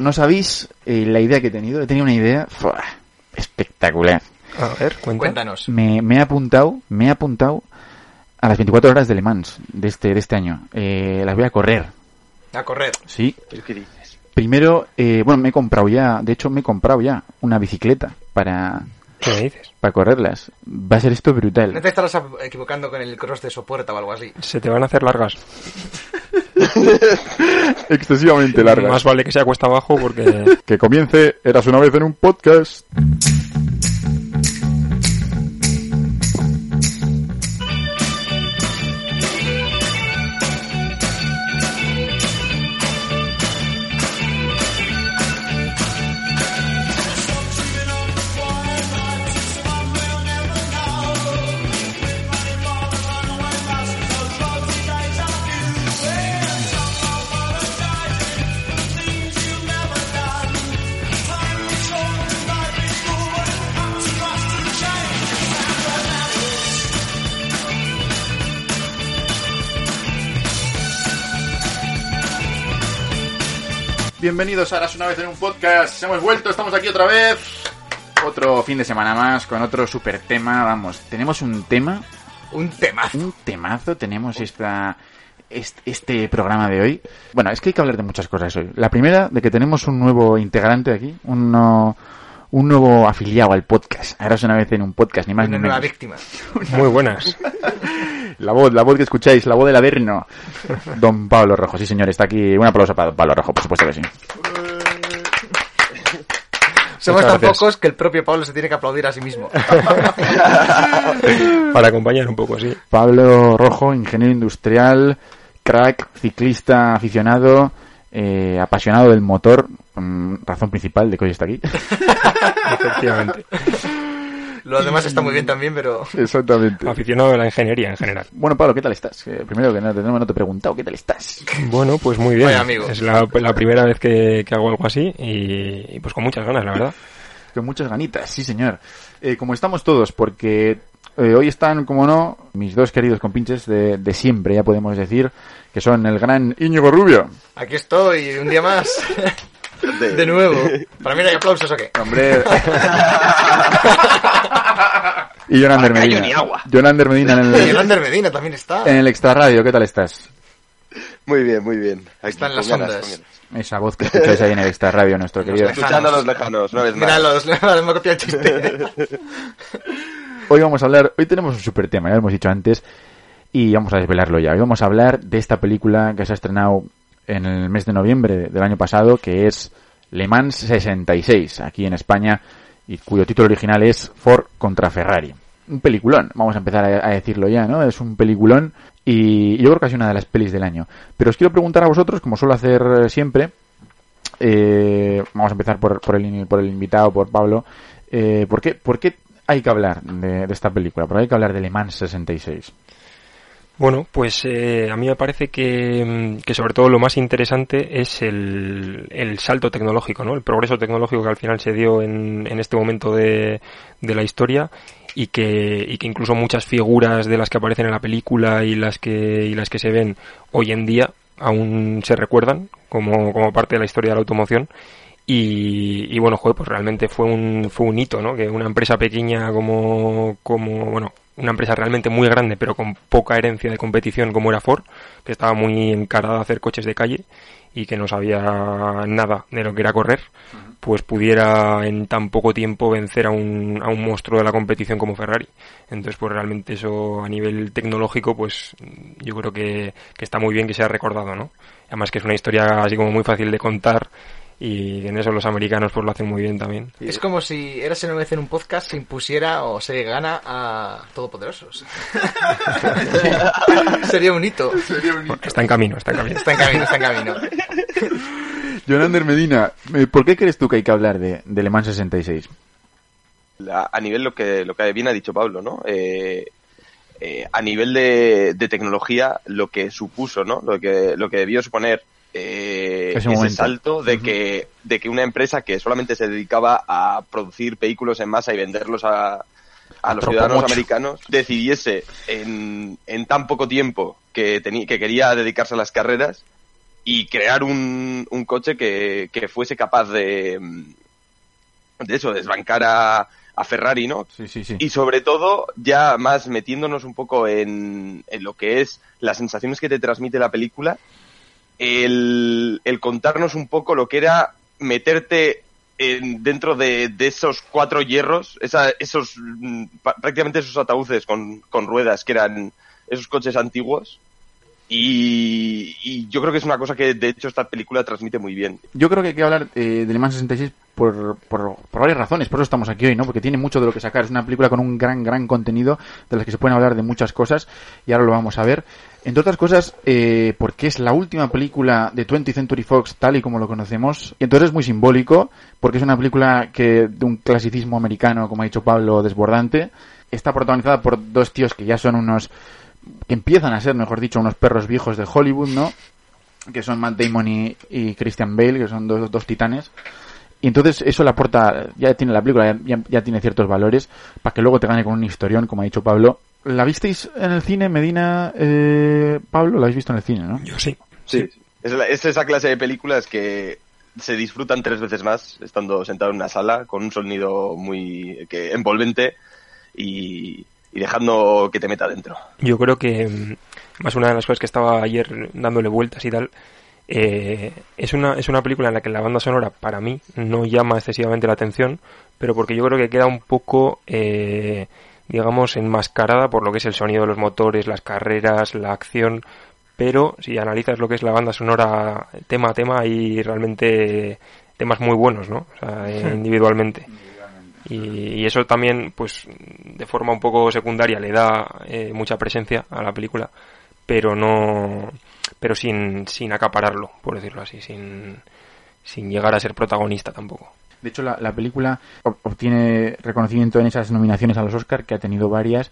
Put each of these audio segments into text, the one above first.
No sabéis eh, la idea que he tenido. He tenido una idea ¡fua! espectacular. A ver, cuenta. Cuéntanos. Me, me he apuntado, me he apuntado a las 24 horas de Le Mans de este, de este año. Eh, las voy a correr, A correr. sí. ¿Pero qué dices? Primero, eh, bueno, me he comprado ya, de hecho me he comprado ya una bicicleta para, ¿Qué me dices? para correrlas. Va a ser esto No brutal. te estarás equivocando con el cross de sopuerta o algo así. Se te van a hacer largas. Excesivamente Más vale que sea cuesta abajo porque Que comience, eras una vez en un podcast. Bienvenidos a Eras una vez en un podcast. Hemos vuelto, estamos aquí otra vez. Otro fin de semana más con otro super tema. Vamos, tenemos un tema, Un temazo. un temazo. Tenemos esta, este, este programa de hoy. Bueno, es que hay que hablar de muchas cosas hoy. La primera, de que tenemos un nuevo integrante aquí, uno, un nuevo afiliado al podcast. Eras una vez en un podcast, ni más Una ni nueva menos. víctima. muy buenas. La voz, la voz que escucháis, la voz del Averno. Don Pablo Rojo, sí señor, está aquí. Un aplauso para Pablo Rojo, por supuesto que sí. Somos Muchas tan gracias. pocos que el propio Pablo se tiene que aplaudir a sí mismo. Para acompañar un poco, sí. Pablo Rojo, ingeniero industrial, crack, ciclista aficionado, eh, apasionado del motor, mm, razón principal de que hoy está aquí. Efectivamente. Lo demás está muy bien también, pero Exactamente. Aficionado a la ingeniería en general. Bueno, Pablo, ¿qué tal estás? Eh, primero que nada, no, no te he preguntado, ¿qué tal estás? Bueno, pues muy bien. Vaya amigo. Es la, la primera vez que, que hago algo así y, y pues con muchas ganas, la verdad. Con muchas ganitas, sí señor. Eh, como estamos todos, porque eh, hoy están, como no, mis dos queridos compinches de, de siempre, ya podemos decir, que son el gran Íñigo Rubio. aquí estoy un día más. De nuevo. Para mí no hay aplausos o qué. Hombre. Y Jonander Medina. ni agua. Jonander Medina en el, Yolander Medina también está. en el extra radio, ¿qué tal estás? Muy bien, muy bien. Aquí, Están las ondas. ganas. Esa voz que escucháis ahí en el extra radio, nuestro querido. Escuchando a los lejanos, una vez más. Mira, los, los, me copiado el chiste. Hoy vamos a hablar, hoy tenemos un super tema, ya lo hemos dicho antes, y vamos a desvelarlo ya. Hoy vamos a hablar de esta película que se ha estrenado en el mes de noviembre del año pasado, que es Le Mans 66, aquí en España, y cuyo título original es Ford contra Ferrari. Un peliculón, vamos a empezar a, decirlo ya, ¿no? Es un peliculón y yo creo que es una de las pelis del año. Pero os quiero preguntar a vosotros, como suelo hacer siempre, eh, vamos a empezar por, por, el, por el invitado, por Pablo. Eh, ¿por, qué, ¿Por qué hay que hablar de, de esta película? ¿Por qué hay que hablar de Le Mans 66? Bueno, pues eh, a mí me parece que, mm, que sobre todo lo más interesante es el, el salto tecnológico, ¿no? El progreso tecnológico que al final se dio en, en este momento de, de la historia y que, y que incluso muchas figuras de las que aparecen en la película y las que, y las que se ven hoy en día aún se recuerdan como, como parte de la historia de la automoción. Y, y bueno, joder, pues realmente fue un, fue un hito, ¿no? Que una empresa pequeña como, como, bueno, una empresa realmente muy grande, pero con poca herencia de competición como era Ford, que estaba muy encarada a hacer coches de calle y que no sabía nada de lo que era correr, pues pudiera en tan poco tiempo vencer a un, a un monstruo de la competición como Ferrari. Entonces, pues realmente eso a nivel tecnológico, pues yo creo que, que está muy bien que sea recordado, ¿no? Además que es una historia así como muy fácil de contar y en eso los americanos pues lo hacen muy bien también. Es como si Eras una vez en un podcast se impusiera o se gana a Todopoderosos. Sería un hito. Está en camino, está en camino. Está en camino, está en camino. Jonander Medina, eh, ¿por qué crees tú que hay que hablar de, de Le Mans 66? La- a nivel lo que lo que bien ha dicho Pablo, ¿no? Eh, eh, a nivel de, de tecnología, lo que supuso, ¿no? Lo que lo que debió suponer eh, Ese salto de que de que una empresa que solamente se dedicaba a producir vehículos en masa y venderlos a, a los ciudadanos americanos decidiese en, en tan poco tiempo que, teni- que quería dedicarse a las carreras y crear un, un coche que, que fuese capaz de, de eso, desbancar a, a Ferrari, ¿no? Sí, sí, sí. Y sobre todo, ya más metiéndonos un poco en, en lo que es las sensaciones que te transmite la película, el, contarnos un poco lo que era meterte en- dentro de, esos cuatro hierros, esa- esos mm, prácticamente esos ataúdes con, con ruedas que eran esos coches antiguos. Y, yo creo que es una cosa que de hecho esta película transmite muy bien. Yo creo que hay que hablar eh, de Le Mans 66 por, por, por varias razones, por eso estamos aquí hoy, ¿no? Porque tiene mucho de lo que sacar. Es una película con un gran, gran contenido de las que se pueden hablar de muchas cosas y ahora lo vamos a ver. Entre otras cosas, eh, porque es la última película de 20th Century Fox tal y como lo conocemos. Y entonces es muy simbólico, porque es una película que de un clasicismo americano, como ha dicho Pablo, desbordante. Está protagonizada por dos tíos que ya son unos que empiezan a ser, mejor dicho, unos perros viejos de Hollywood, ¿no? Que son Matt Damon y, y Christian Bale, que son dos, dos titanes. Y entonces eso le aporta, ya tiene la película, ya, ya tiene ciertos valores, para que luego te gane con un historión, como ha dicho Pablo. ¿La visteis en el cine, Medina, eh, Pablo? ¿La habéis visto en el cine, no? Yo sí. Sí. Es, la- es esa clase de películas que se disfrutan tres veces más estando sentado en una sala con un sonido muy que envolvente y, y dejando que te meta dentro. Yo creo que mm, más una de las cosas que estaba ayer dándole vueltas y tal, eh, es, una, es una película en la que la banda sonora para mí no llama excesivamente la atención, pero porque yo creo que queda un poco, eh, digamos, enmascarada por lo que es el sonido de los motores, las carreras, la acción, pero si analizas lo que es la banda sonora tema a tema hay realmente temas muy buenos, ¿no? O sea, individualmente. Y, y eso también, pues, de forma un poco secundaria le da eh, mucha presencia a la película, pero no, pero sin, sin acapararlo, por decirlo así, sin, sin llegar a ser protagonista tampoco. De hecho, la, la película ob- obtiene reconocimiento en esas nominaciones a los Oscar, que ha tenido varias,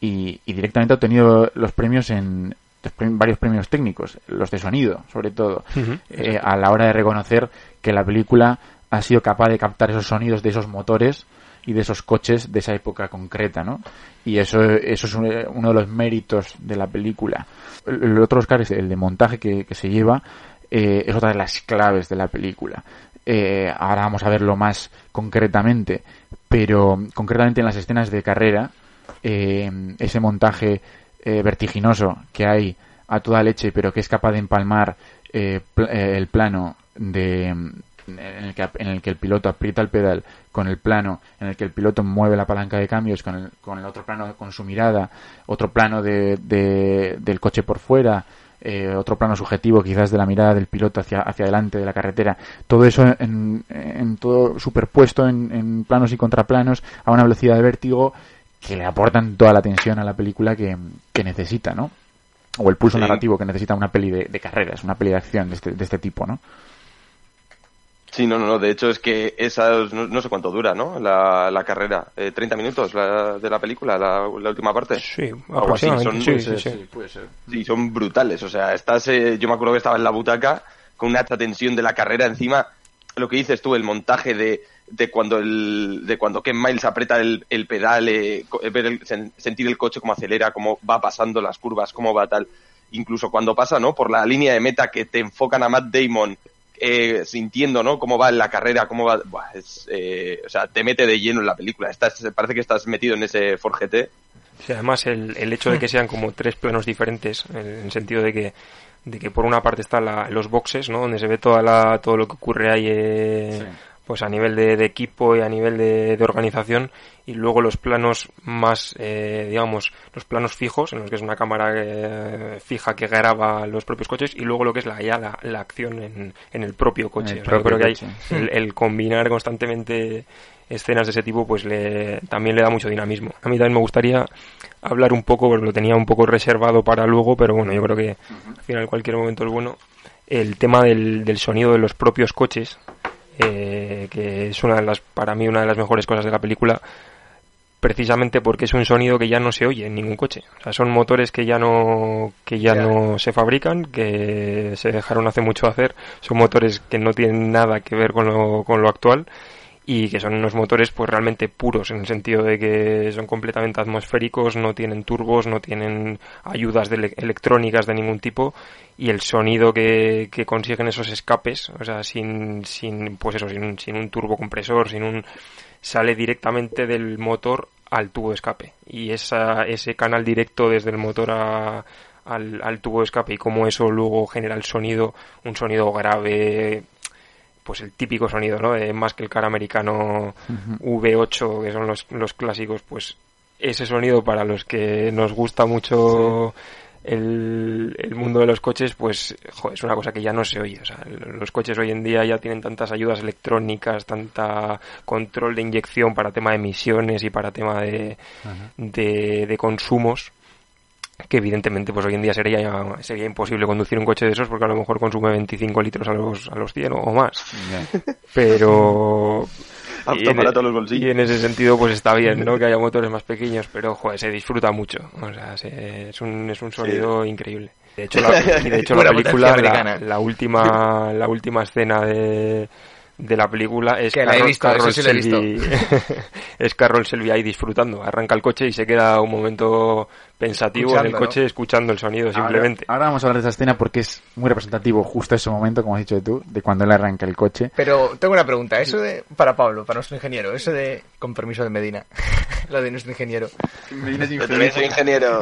y, y directamente ha obtenido los premios en varios premios técnicos, los de sonido, sobre todo, eh, a la hora de reconocer que la película ha sido capaz de captar esos sonidos de esos motores y de esos coches de esa época concreta, ¿no? Y eso, eso es un- uno de los méritos de la película. El, otro Oscar es el de montaje que, que se lleva, eh, es otra de las claves de la película. Eh, ahora vamos a verlo más concretamente, pero concretamente en las escenas de carrera, eh, ese montaje eh, vertiginoso que hay a toda leche, pero que es capaz de empalmar el plano de en el, que, en el que el piloto aprieta el pedal con el plano en el que el piloto mueve la palanca de cambios con el, con el otro plano con su mirada otro plano de, de- del coche por fuera eh, otro plano subjetivo quizás de la mirada del piloto hacia, hacia adelante de la carretera todo eso en, en todo superpuesto en, en planos y contraplanos a una velocidad de vértigo que le aportan toda la tensión a la película que, que necesita, ¿no? O el pulso Sí. narrativo que necesita una peli de, de carreras, una peli de acción de este, de este tipo, ¿no? Sí, no, no, no. De hecho, es que esas, no, no sé cuánto dura, ¿no? La, la carrera. Eh, 30 minutos la, de la película, la, la última parte. Sí, Algo así, aproximadamente. son- sí, sí, sí. puede ser. Sí, son brutales. O sea, estás, eh, yo me acuerdo que estaba en la butaca con una alta tensión de la carrera encima. Lo que dices tú, el montaje de, de cuando el, de cuando Ken Miles aprieta el, el pedal, eh, eh, ver el- sen- sentir el coche cómo acelera, cómo va pasando las curvas, cómo va tal. Incluso cuando pasa, ¿no? Por la línea de meta que te enfocan a Matt Damon eh, sintiendo, ¿no? Cómo va en la carrera, cómo va, Buah, es, eh, o sea, te mete de lleno en la película. Estás, parece que estás metido en ese. Sí, además el, el hecho de que sean como tres planos diferentes, en el sentido de que de que por una parte están la- los boxes, ¿no? Donde se ve toda la, todo lo que ocurre ahí, eh, Sí. Pues a nivel de, de equipo y a nivel de, de organización, y luego los planos más, eh, digamos, los planos fijos, en los que es una cámara eh, fija que graba los propios coches, y luego lo que es la, ya la, la acción en, en el propio coche. el O sea, yo creo que hay el, el combinar constantemente escenas de ese tipo pues le también le da mucho dinamismo. A mí también me gustaría hablar un poco, porque lo tenía un poco reservado para luego, pero bueno, yo creo que al final cualquier momento es bueno. el tema del, del sonido de los propios coches, eh, que es una de las, para mí, una de las mejores cosas de la película, precisamente porque es un sonido que ya no se oye en ningún coche. O sea, son motores que ya no, que ya Ya. no se fabrican, que se dejaron hace mucho hacer. Son motores que no tienen nada que ver con lo, con lo actual y que son unos motores pues realmente puros en el sentido de que son completamente atmosféricos, no tienen turbos, no tienen ayudas electrónicas de ningún tipo y el sonido que, que consiguen esos escapes, o sea, sin, sin pues eso, sin, sin un turbocompresor, sin un sale directamente del motor al tubo de escape. Y esa, ese canal directo desde el motor a, al, al tubo de escape y cómo eso luego genera el sonido, un sonido grave, pues el típico sonido, ¿no? De más que el cara americano V8, que son los, los clásicos, pues ese sonido para los que nos gusta mucho el, el mundo de los coches, pues jo, es una cosa que ya no se oye. O sea, los coches hoy en día ya tienen tantas ayudas electrónicas, tanta control de inyección para tema de emisiones y para tema de, de, de consumos que evidentemente pues hoy en día sería sería imposible conducir un coche de esos porque a lo mejor consume 25 litros a los a los 100 o más. Pero Apto y en, para e- todos los bolsillos. y en ese sentido pues está bien no que haya motores más pequeños pero joder se disfruta mucho. O sea se- es un es un sonido increíble. De hecho la, y de hecho la película la, la última la última escena de de la película es Que la he Carroll, visto, sí he Selby- es Carroll Selby ahí disfrutando. Arranca el coche y se queda un momento pensativo en el coche escuchando el sonido simplemente Ahora, ahora vamos a hablar de esa escena porque es muy representativo justo ese momento, como has dicho tú, de cuando él arranca el coche. Pero tengo una pregunta, eso de, para Pablo, para nuestro ingeniero, eso de, con permiso de Medina, lo de nuestro ingeniero. Yo también soy ingeniero.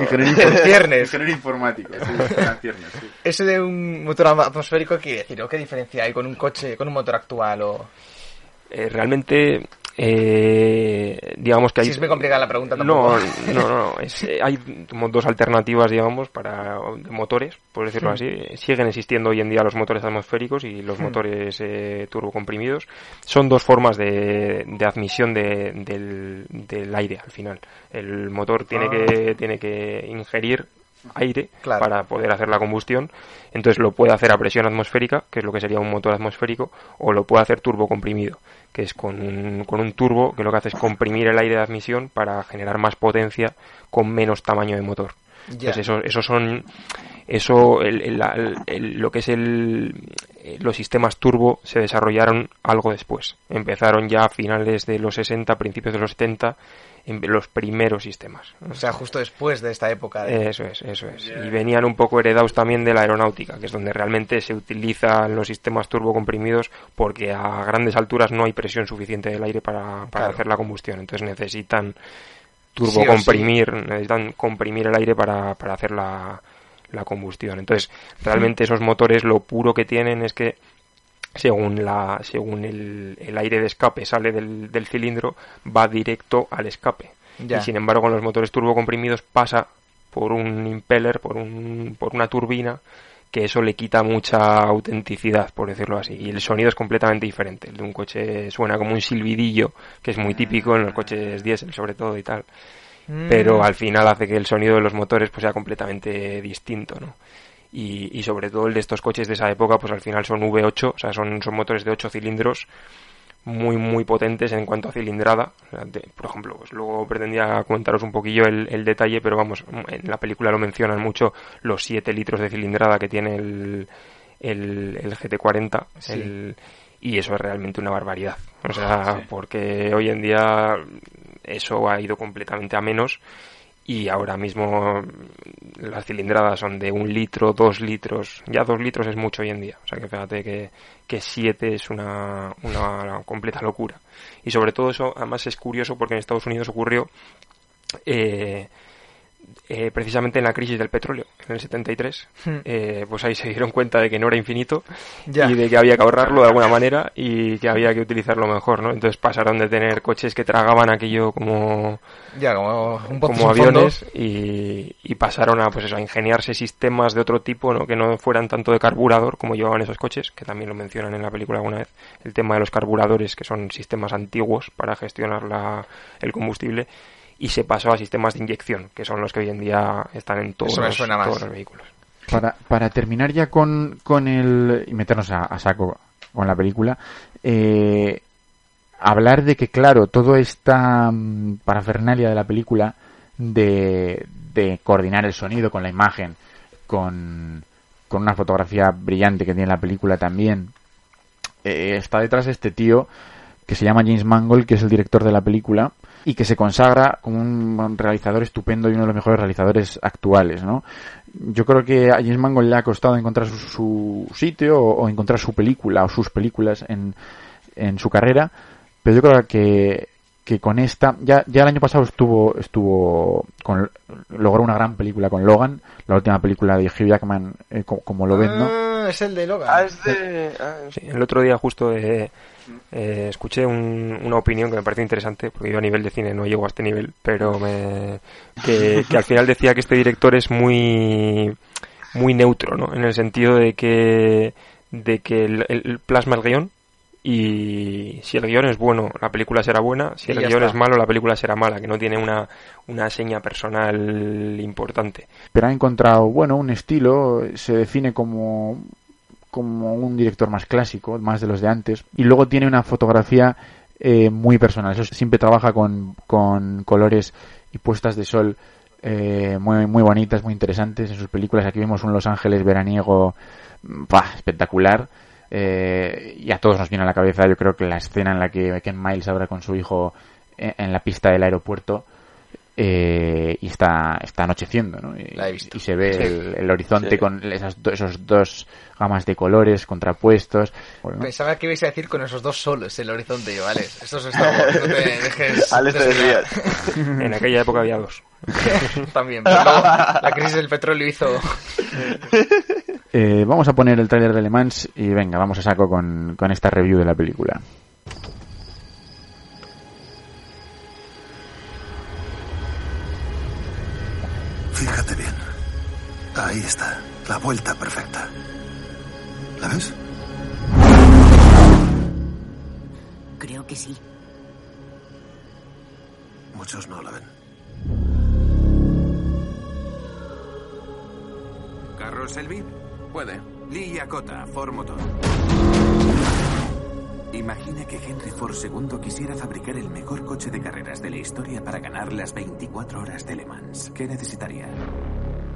Ciernes. informático, Eso de un motor atmosférico, ¿qué quiere decir? ¿O qué diferencia hay con un coche, con un motor actual? O... Eh, realmente eh, digamos que hay Si es muy complicada la pregunta, tampoco. no no, no, es, eh, hay como dos alternativas digamos para de motores por decirlo así siguen existiendo hoy en día los motores atmosféricos y los motores eh, turbocomprimidos son dos formas de, de admisión de- del, del aire al final el motor tiene Ah. que tiene que ingerir aire Claro. para poder hacer la combustión. Entonces lo puede hacer a presión atmosférica, que es lo que sería un motor atmosférico, o lo puede hacer turbo comprimido, que es con un, con un turbo que lo que hace es comprimir el aire de admisión para generar más potencia con menos tamaño de motor. Entonces eso, eso son eso el- el- el- el- lo que es el eh, los sistemas turbo se desarrollaron algo después. Empezaron ya a finales de los 60, principios de los 70 en los primeros sistemas. O sea, justo después de esta época. de- Eso es, eso es. Y venían un poco heredados también de la aeronáutica, que es donde realmente se utilizan los sistemas turbocomprimidos porque a grandes alturas no hay presión suficiente del aire para, para Claro. hacer la combustión. Entonces necesitan Sí turbocomprimir, necesitan comprimir el aire para, para hacer la, la combustión. Entonces, realmente esos motores lo puro que tienen es que según la según el, el aire de escape sale del, del cilindro va directo al escape Ya. y sin embargo con los motores turbocomprimidos pasa por un impeller por un por una turbina que eso le quita mucha autenticidad por decirlo así y el sonido es completamente diferente el de un coche suena como un silbidillo que es muy típico en los coches diésel sobre todo y tal Mm. pero al final hace que el sonido de los motores pues sea completamente distinto, ¿no? Y, y sobre todo el de estos coches de esa época, pues al final son V8, o sea, son, son motores de 8 cilindros muy, muy potentes en cuanto a cilindrada. O sea, de- por ejemplo, pues luego pretendía comentaros un poquillo el, el detalle, pero vamos, en la película lo mencionan mucho los 7 litros de cilindrada que tiene el, el, el GT40. Sí. el- y eso es realmente una barbaridad. O sea, porque hoy en día eso ha ido completamente a menos y ahora mismo las cilindradas son de un litro, dos litros, ya dos litros es mucho hoy en día, o sea que fíjate que, que siete es una, una completa locura. Y sobre todo eso, además es curioso porque en Estados Unidos ocurrió eh, eh, precisamente en la crisis del petróleo, en el 73, Hmm. eh, pues ahí se dieron cuenta de que no era infinito Ya. y de que había que ahorrarlo de alguna manera y que había que utilizarlo mejor, ¿no? Entonces pasaron de tener coches que tragaban aquello como Ya, como un aviones y, y pasaron a pues eso, a ingeniarse sistemas de otro tipo ¿no? que no fueran tanto de carburador como llevaban esos coches que también lo mencionan en la película alguna vez el tema de los carburadores que son sistemas antiguos para gestionar la, el combustible y se pasó a sistemas de inyección que son los que hoy en día están en todos, los, todos los vehículos. Para, para terminar ya con, con el... y meternos a, a saco con la película, eh, hablar de que, claro, toda esta mm, parafernalia de la película de, de coordinar el sonido con la imagen, con, con una fotografía brillante que tiene la película también, eh, está detrás de este tío que se llama James Mangold, que es el director de la película y que se consagra como un realizador estupendo y uno de los mejores realizadores actuales, ¿no? Yo creo que a James Mangold le ha costado encontrar su, su sitio o, o, encontrar su película o sus películas en, en su carrera, pero yo creo que, que con esta, ya, ya el año pasado estuvo, estuvo con, logró una gran película con Logan, la última película de Hugh Jackman, eh, como, como, lo ven, ¿no? Ah, es el de Logan. Ah, es de... Ah, sí, el otro día justo eh, eh, escuché un, una opinión que me parece interesante, porque yo a nivel de cine no llego a este nivel, pero me, que, que al final decía que este director es muy, muy neutro, ¿no? En el sentido de que, de que el, el plasma el guion, y si el guion es bueno, la película será buena, si el guion está. es malo, la película será mala, que no tiene una, una seña personal importante. Pero ha encontrado, bueno, un estilo, se define como como un director más clásico, más de los de antes, y luego tiene una fotografía eh, muy personal, eso siempre trabaja con, colores y puestas de sol eh, muy, muy bonitas, muy interesantes en sus películas. Aquí vemos un Los Ángeles veraniego bah, espectacular eh, y a todos nos viene a la cabeza, yo creo que la escena en la que Ken Miles habla con su hijo en, en la pista del aeropuerto eh, y está, está anocheciendo, ¿no? Y, y se ve sí. el, el, horizonte sí. con esas do, esos dos gamas de colores contrapuestos. Bueno. Pensaba que ibais a decir con esos dos solos el horizonte, ¿vale? Estos estamos, no te dejes. en aquella época había dos. También, pero luego la crisis del petróleo hizo. Eh, vamos a poner el tráiler de Le Mans y venga, vamos a saco con, con esta review de la película. Fíjate bien. Ahí está, la vuelta perfecta. ¿La ves? Creo que sí. Muchos no la ven. ¿Carros Selby? Puede. Lee Yakota, Ford Motor. Imagina que Henry Ford II quisiera fabricar el mejor coche de carreras de la historia para ganar las 24 horas de Le Mans. ¿Qué necesitaría?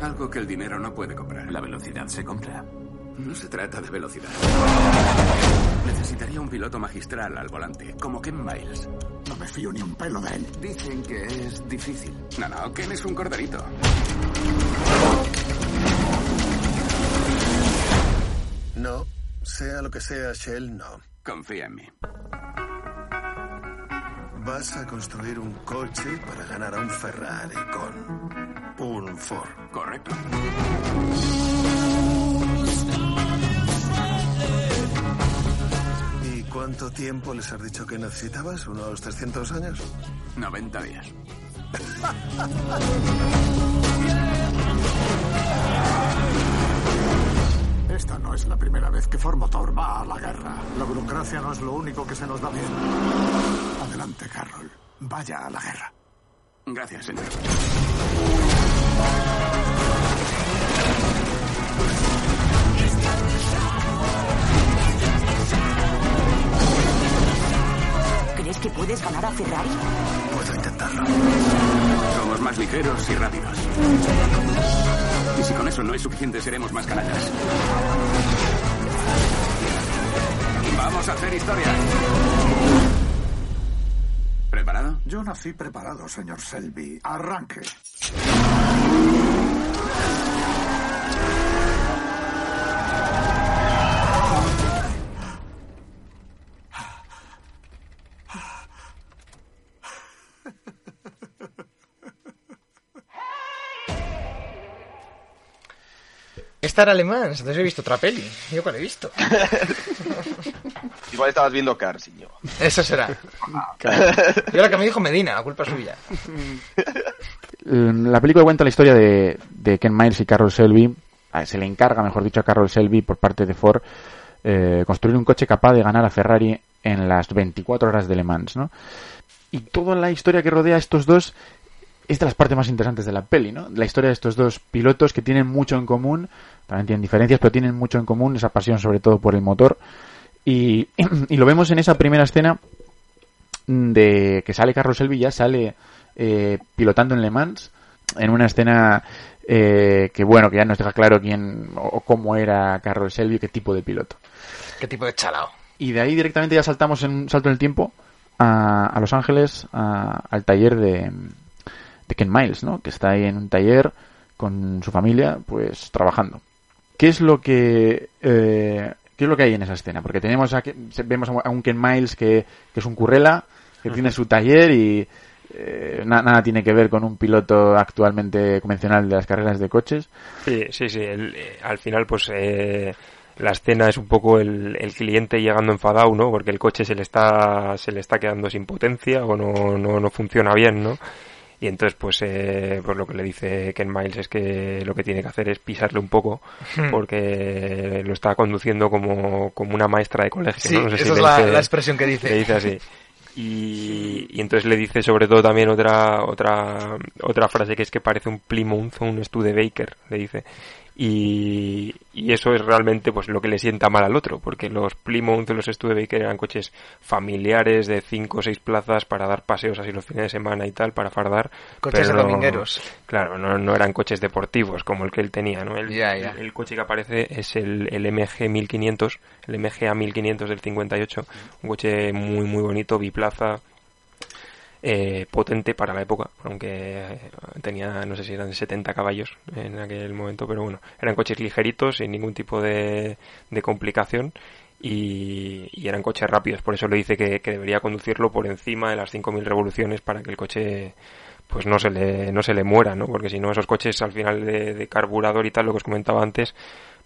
Algo que el dinero no puede comprar. La velocidad se compra. No se trata de velocidad. Necesitaría un piloto magistral al volante, como Ken Miles. No me fío ni un pelo de él. Dicen que es difícil. No, no, Ken es un corderito. No, sea lo que sea, Shell, no. Confía en mí. Vas a construir un coche para ganar a un Ferrari con un Ford. Correcto. ¿Y cuánto tiempo les has dicho que necesitabas? ¿Unos 300 años? 90 días. Esta no es la primera vez que Ford Motor va a la guerra. La burocracia no es lo único que se nos da bien. Adelante, Carroll. Vaya a la guerra. Gracias, señor. ¿Crees que puedes ganar a Ferrari? Puedo intentarlo. Somos más ligeros y rápidos. Y si con eso no es suficiente, seremos más canallas. Vamos a hacer historia. ¿Preparado? Yo nací preparado, señor Selby. Arranque. Esta era alemán, entonces he visto otra peli. Yo cuál he visto. Igual estabas viendo Cars, yo. Eso será. Yo la que me dijo Medina, culpa suya. La película cuenta la historia de, de Ken Miles y Carroll Selby. Se le encarga, mejor dicho, a Carroll Selby por parte de Ford eh, construir un coche capaz de ganar a Ferrari en las 24 horas de Le Mans, ¿no? Y toda la historia que rodea a estos dos es de las partes más interesantes de la peli, ¿no? La historia de estos dos pilotos que tienen mucho en común, también tienen diferencias, pero tienen mucho en común, esa pasión sobre todo por el motor. Y, y lo vemos en esa primera escena de que sale Carlos Elvi, ya sale eh, pilotando en Le Mans, en una escena eh, que bueno, que ya nos deja claro quién o cómo era Carlos Selvi, qué tipo de piloto. ¿Qué tipo de chalao? Y de ahí directamente ya saltamos en un salto en el tiempo a, a Los Ángeles, a- al taller de, de Ken Miles, ¿no? Que está ahí en un taller con su familia, pues trabajando. ¿Qué es lo que eh, qué es lo que hay en esa escena? Porque tenemos a, vemos a un Ken Miles que, que es un currela, que tiene su taller y eh, na- nada tiene que ver con un piloto actualmente convencional de las carreras de coches. Sí, sí, sí. el- eh, al final, pues eh, la escena es un poco el, el cliente llegando enfadado, ¿no? Porque el coche se le está se le está quedando sin potencia o no, no, no funciona bien, ¿no? Y entonces, pues, eh, pues lo que le dice Ken Miles es que lo que tiene que hacer es pisarle un poco Hmm. porque lo está conduciendo como, como una maestra de colegio, Sí, ¿no? No sé si esa es la, dice- la expresión que dice. le dice así. Y, y entonces le dice sobre todo también otra otra otra frase que es que parece un Plymouth o un Studebaker, le dice. Y, y eso es realmente pues lo que le sienta mal al otro, porque los Plymouth los Studebaker eran coches familiares de 5 o 6 plazas para dar paseos así los fines de semana y tal, para fardar. Coches pero de domingueros. Claro, no, no eran coches deportivos como el que él tenía, ¿no? El- el coche que aparece es el, el MG 1500, el MGA 1500 del 58, un coche muy muy bonito, biplaza, eh, potente para la época, aunque tenía, no sé si eran 70 caballos en aquel momento, pero bueno, eran coches ligeritos, sin ningún tipo de, de complicación. Y, y eran coches rápidos, por eso le dice que, que debería conducirlo por encima de las 5.000 revoluciones para que el coche pues no se le, no se le muera, ¿no? Porque si no, esos coches al final de, de carburador y tal, lo que os comentaba antes,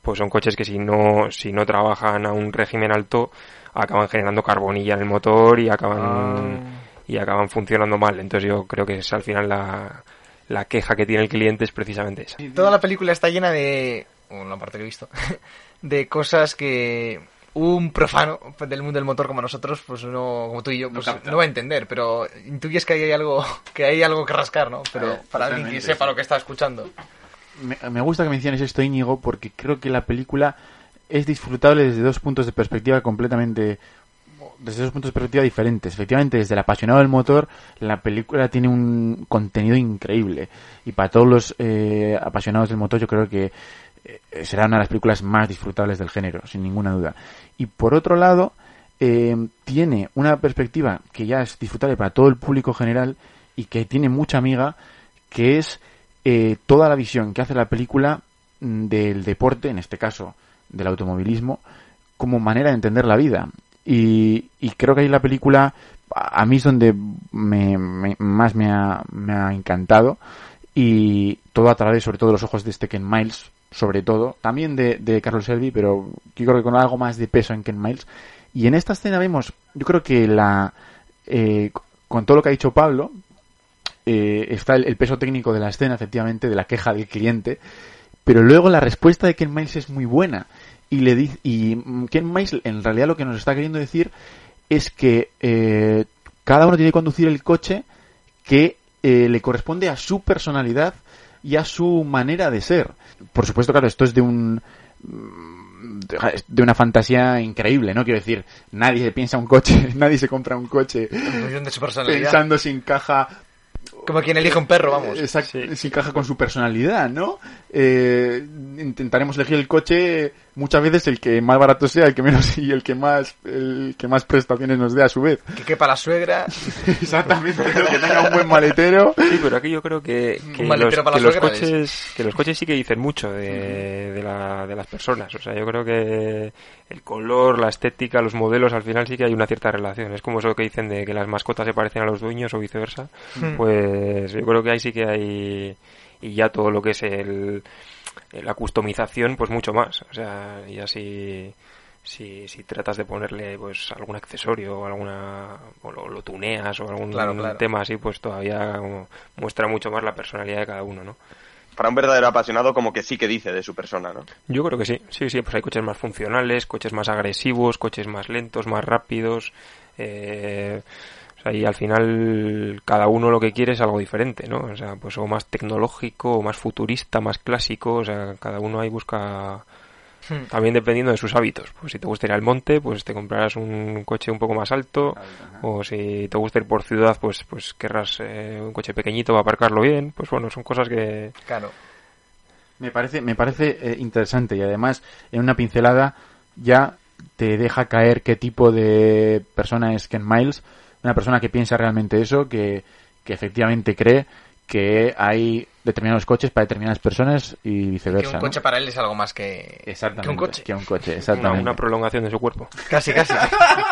pues son coches que si no, si no trabajan a un régimen alto, acaban generando carbonilla en el motor y acaban, y acaban funcionando mal. Entonces yo creo que es al final la, la queja que tiene el cliente es precisamente esa. Toda la película está llena de, bueno, la parte que he visto, de cosas que un profano del mundo del motor como nosotros, pues no, como tú y yo, pues no, va a entender, pero intuyes que hay algo, que hay algo que rascar, ¿no? Pero Eh, para alguien que sepa sí. lo que está escuchando. Me, me gusta que menciones esto, Íñigo, porque creo que la película es disfrutable desde dos puntos de perspectiva completamente. Desde dos puntos de perspectiva diferentes. Efectivamente, desde el apasionado del motor, la película tiene un contenido increíble. Y para todos los eh, apasionados del motor, yo creo que eh, será una de las películas más disfrutables del género, sin ninguna duda. Y por otro lado, eh, tiene una perspectiva que ya es disfrutable para todo el público general y que tiene mucha amiga, que es eh, toda la visión que hace la película mm, del deporte, en este caso del automovilismo, como manera de entender la vida. Y, y creo que ahí la película, a mí es donde me, me- más me ha, me ha encantado. Y todo a través, sobre todo, los ojos de este Ken Miles, sobre todo. También de, de Carlos Selby, pero yo creo que con algo más de peso en Ken Miles. Y en esta escena vemos, yo creo que la, eh, con todo lo que ha dicho Pablo, eh, está el peso técnico de la escena, efectivamente, de la queja del cliente, pero luego la respuesta de Ken Miles es muy buena. Y le dice, y mm, Ken Miles en realidad lo que nos está queriendo decir es que eh, cada uno tiene que conducir el coche que eh, le corresponde a su personalidad y a su manera de ser. Por supuesto, claro, esto es de un mm, de una fantasía increíble, ¿no? Quiero decir, nadie piensa un coche, nadie se compra un coche pensando si encaja Como quien elige un perro, vamos. Exacto, si encaja con su personalidad, ¿no? Eh, intentaremos elegir el coche muchas veces el que más barato sea, el que menos y el que más el que más prestaciones nos dé a su vez. Que quepa la suegra. Exactamente, que tenga un buen maletero. Sí, pero aquí yo creo que, que Un los, maletero para que la los suegra, coches que los coches sí que dicen mucho de, de, la- de las personas. O sea, yo creo que el color, la estética, los modelos, al final sí que hay una cierta relación. Es como eso que dicen de que las mascotas se parecen a los dueños o viceversa. Hmm. Pues yo creo que ahí sí que hay y ya todo lo que es el la customización, pues mucho más. O sea, ya si si, si tratas de ponerle pues algún accesorio o alguna o lo, lo tuneas o algún Claro, claro. tema así pues todavía como muestra mucho más la personalidad de cada uno no Para un verdadero apasionado, como que sí que dice de su persona, ¿no? yo creo que sí sí sí pues hay coches más funcionales coches más agresivos coches más lentos más rápidos eh, o sea, y al final cada uno lo que quiere es algo diferente, ¿no? O sea, pues o más tecnológico, o más futurista, más clásico, o sea, cada uno ahí busca Hmm. también dependiendo de sus hábitos. Pues si te gusta ir al monte, pues te comprarás un coche un poco más alto, o si te gusta ir por ciudad, pues pues querrás eh, un coche pequeñito para aparcarlo bien. Pues bueno, son cosas que Claro. Me parece, me parece eh, interesante y además en una pincelada ya te deja caer qué tipo de persona es Ken Miles. Una persona que piensa realmente eso, que, que efectivamente cree que hay determinados coches para determinadas personas y Que viceversa. un ¿no? coche para él es algo más que, Exactamente, que un coche. que un coche, una, exactamente. una prolongación de su cuerpo. Casi, casi.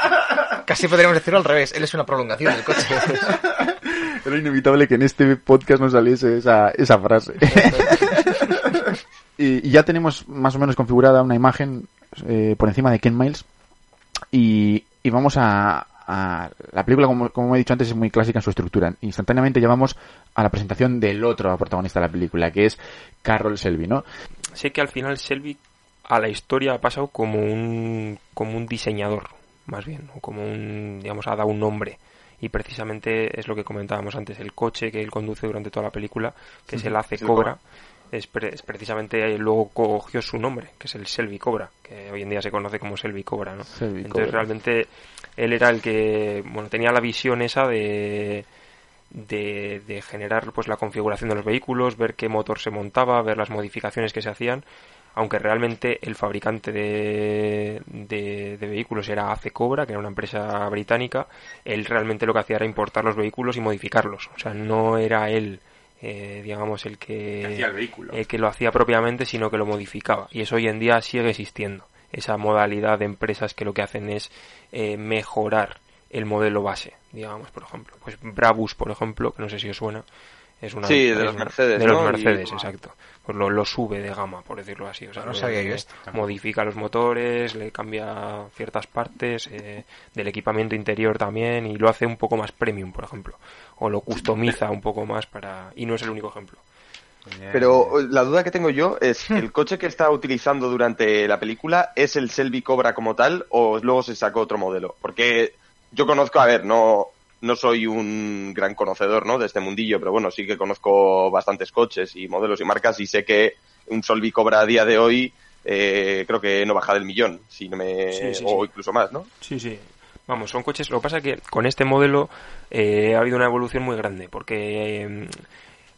casi podríamos decirlo al revés. Él es una prolongación del coche. Era inevitable que en este podcast no saliese esa, esa frase. y, y ya tenemos más o menos configurada una imagen eh, por encima de Ken Miles. Y, y vamos a, a- La película, como, como he dicho antes, es muy clásica en su estructura. Instantáneamente llevamos a la presentación del otro protagonista de la película, que es Carroll Selby, ¿no? sé que al final Selby a la historia ha pasado como un como un diseñador más bien o como un digamos ha dado un nombre y precisamente es lo que comentábamos antes el coche que él conduce durante toda la película que es el Ace el Cobra es, pre- es precisamente luego cogió su nombre que es el Selby Cobra que hoy en día se conoce como Selby Cobra ¿no? Selby entonces Cobra. realmente él era el que bueno tenía la visión esa de de, de generar pues la configuración de los vehículos, ver qué motor se montaba, ver las modificaciones que se hacían, aunque realmente el fabricante de, de, de vehículos era Ace Cobra, que era una empresa británica, él realmente lo que hacía era importar los vehículos y modificarlos, o sea, no era él eh, digamos el que vehículo. el que lo hacía propiamente, sino que lo modificaba. Y eso hoy en día sigue existiendo. Esa modalidad de empresas que lo que hacen es eh, mejorar el modelo base, digamos, por ejemplo. Pues Brabus, por ejemplo, que no sé si os suena, es una... Sí, de es los una- Mercedes, De los Mercedes, exacto. Pues lo, lo sube de gama, por decirlo así. O sea, No sabía yo esto. Modifica los motores, le cambia ciertas partes eh, del equipamiento interior también y lo hace un poco más premium, por ejemplo. O lo customiza un poco más para... Y no es el único ejemplo. Pero la duda que tengo yo es, ¿el coche que está utilizando durante la película es el Selby Cobra como tal o luego se sacó otro modelo? Porque yo conozco, a ver, no, no soy un gran conocedor ¿no? de este mundillo, pero bueno, sí que conozco bastantes coches y modelos y marcas y sé que un Selby Cobra a día de hoy eh, creo que no baja del millón, si no me... Sí, sí, o sí. incluso más, ¿no? Sí, sí. Vamos, son coches. Lo que pasa es que con este modelo eh, ha habido una evolución muy grande, porque eh,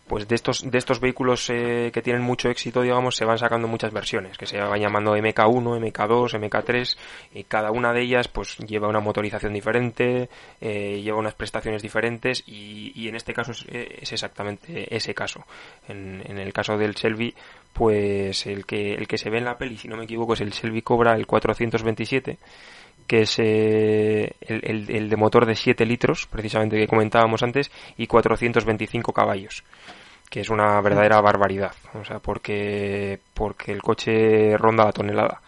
pues de estos de estos vehículos eh, que tienen mucho éxito, digamos, se van sacando muchas versiones, que se van llamando MK1, MK2, MK3, y cada una de ellas pues lleva una motorización diferente, eh, lleva unas prestaciones diferentes, y, y en este caso es, exactamente ese caso. En, en el caso del Selby, pues el que el que se ve en la peli, si no me equivoco, es el Selby Cobra, el 427 que es eh, el, el- el de motor de 7 litros, precisamente que comentábamos antes, y 425 caballos, que es una verdadera barbaridad, o sea, porque, porque el coche ronda la tonelada.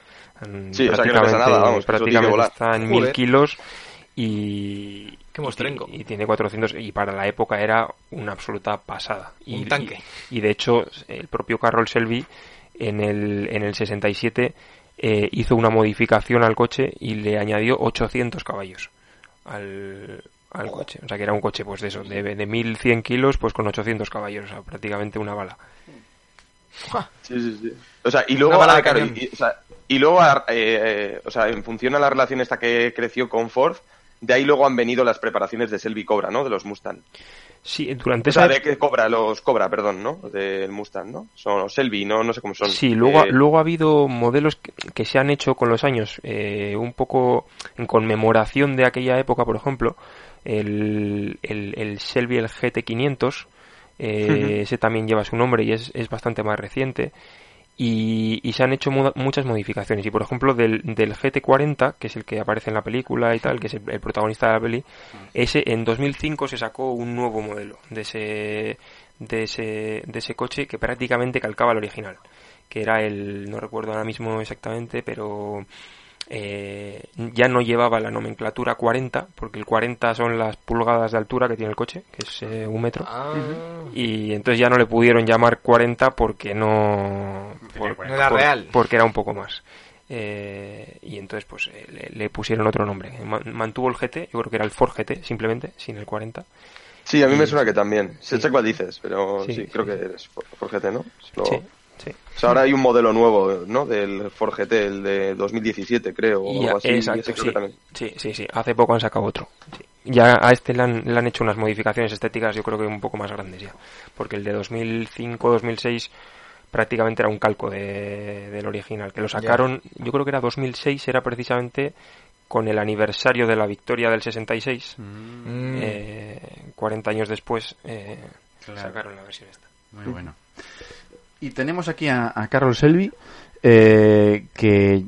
Mm, Sí, o sea que no pesa nada, vamos, prácticamente está en Joder. mil kilos y, Qué y y tiene 400 y para la época era una absoluta pasada y, Un tanque. y, y de hecho el propio Carroll Selby en el en el 67 eh, hizo una modificación al coche y le añadió 800 caballos al, al coche o sea que era un coche pues de eso de, de 1100 kilos pues con 800 caballos o sea prácticamente una bala Sí, sí, sí. O sea, y luego, Una bala ah, claro, y, y- o sea, y luego, ah, eh, eh, o sea, en función a la relación esta que creció con Ford, de ahí luego han venido las preparaciones de Selby Cobra, ¿no? De los Mustang. Sí durante O sea, esa de que Cobra, los Cobra, perdón, ¿no? Del Mustang, ¿no? Son los Selby, no, no sé cómo son. Sí, luego, Eh, luego ha habido modelos que, que se han hecho con los años, eh, un poco en conmemoración de aquella época, por ejemplo, el, el, el Shelby, el GT500, eh, ese también lleva su nombre y es, es bastante más reciente. Y, y se han hecho mu- muchas modificaciones. Y por ejemplo, del, del GT40, que es el que aparece en la película y tal, que es el, el protagonista de la peli, ese en 2005 se sacó un nuevo modelo de ese, de ese, de ese coche que prácticamente calcaba el original. Que era el, no recuerdo ahora mismo exactamente, pero eh, ya no llevaba la nomenclatura 40, porque el 40 son las pulgadas de altura que tiene el coche, que es eh, un metro Ah, y entonces ya no le pudieron llamar 40 porque no por- No era por- real. porque era un poco más eh, y entonces pues eh, le, le pusieron otro nombre. Ma- Mantuvo el GT, yo creo que era el Ford GT simplemente, sin el 40. Sí, a mí Y- me suena que también. sí. Sé cuál dices, pero Sí, sí, creo sí. que eres Ford Ford GT, ¿no? Si lo- Sí, sí. O sea, ahora hay un modelo nuevo, ¿no? Del Ford GT, el de 2017, creo, o algo así. exacto, sí, sí, sí, sí. Hace poco han sacado otro. sí. Ya a este le han, le han hecho unas modificaciones estéticas, yo creo que un poco más grandes ya. Porque el de 2005-2006 prácticamente era un calco de- del original. Que lo sacaron, yo creo que era 2006, era precisamente con el aniversario de la victoria del 66. Mm. Eh, 40 años después eh, Claro. sacaron la versión esta. Muy bueno. Y tenemos aquí a, a Carol Selby, eh, que,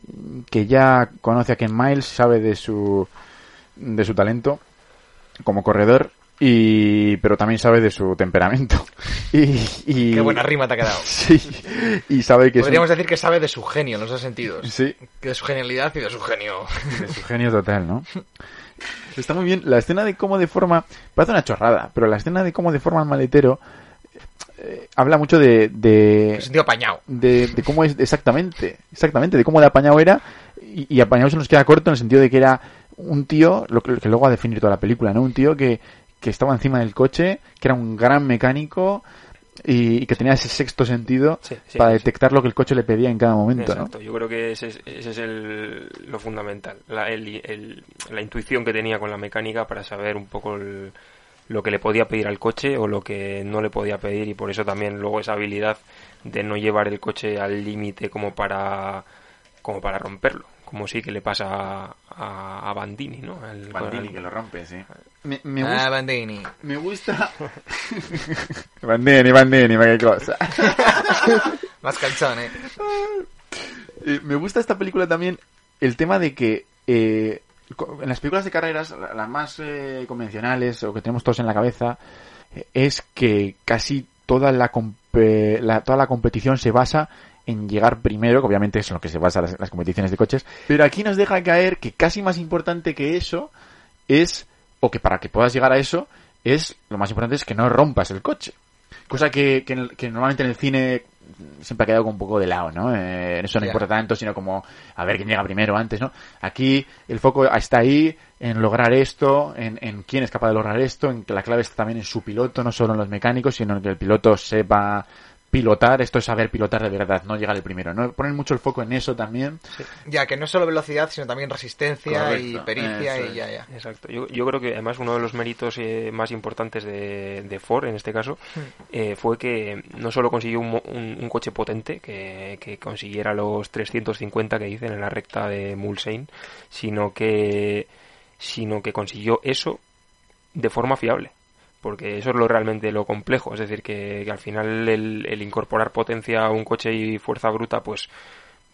que ya conoce a Ken Miles, sabe de su, de su talento como corredor, y, pero también sabe de su temperamento. Y, y- Qué buena rima te ha quedado. Sí, y sabe que un- Podríamos decir que sabe de su genio en los dos sentidos. Sí. Que de su genialidad y de su genio. de su genio total, ¿no? Está muy bien. La escena de cómo deforma, parece una chorrada, pero la escena de cómo deforma el maletero eh, habla mucho de, de, En sentido apañado. de, de cómo es exactamente, exactamente, de cómo de apañado era y, y apañado se nos queda corto en el sentido de que era un tío, lo que, que luego va a definir toda la película, ¿no? Un tío que, que estaba encima del coche, que era un gran mecánico y, que tenía ese sexto sentido Sí, sí, para sí. detectar lo que el coche le pedía en cada momento, ¿no? Exacto, yo creo que ese es, ese es el, lo fundamental, la, el- el- la intuición que tenía con la mecánica para saber un poco el- lo que le podía pedir al coche o lo que no le podía pedir y por eso también luego esa habilidad de no llevar el coche al límite como para como para romperlo, como sí que le pasa a, a Bandini, ¿no? Bandini que lo rompe, sí. Me, me Ah, gusta, Bandini. me gusta... Bandini, Bandini, ma che cosa. Más calzón, eh. Me gusta esta película también el tema de que eh, en las películas de carreras, la- las más eh, convencionales o que tenemos todos en la cabeza, eh, es que casi toda la, la- toda la competición se basa en llegar primero, que obviamente es en lo que se basan las, competiciones de coches, pero aquí nos deja caer que casi más importante que eso es, o que para que puedas llegar a eso, es lo más importante es que no rompas el coche. Cosa que, que, que normalmente en el cine siempre ha quedado un poco de lado, ¿no? Eh, eso no importa tanto, sino como a ver quién llega primero antes, ¿no? Aquí el foco está ahí en lograr esto, en, en quién es capaz de lograr esto, en que la clave está también en su piloto, no solo en los mecánicos, sino en que el piloto sepa pilotar, esto es saber pilotar de verdad, no llegar el primero, ¿no? Ponen mucho el foco en eso también. Ya, que no es solo velocidad, sino también resistencia y pericia eso y ya, ya. Exacto. Yo, yo creo que además uno de los méritos eh, más importantes de, de Ford en este caso eh, fue que no solo consiguió un, mo- un- un coche potente que, que consiguiera los 350 que dicen en la recta de Mulsanne, sino que sino que consiguió eso de forma fiable. Porque eso es lo realmente lo complejo. Es decir, que, que al final el, el incorporar potencia a un coche y fuerza bruta, pues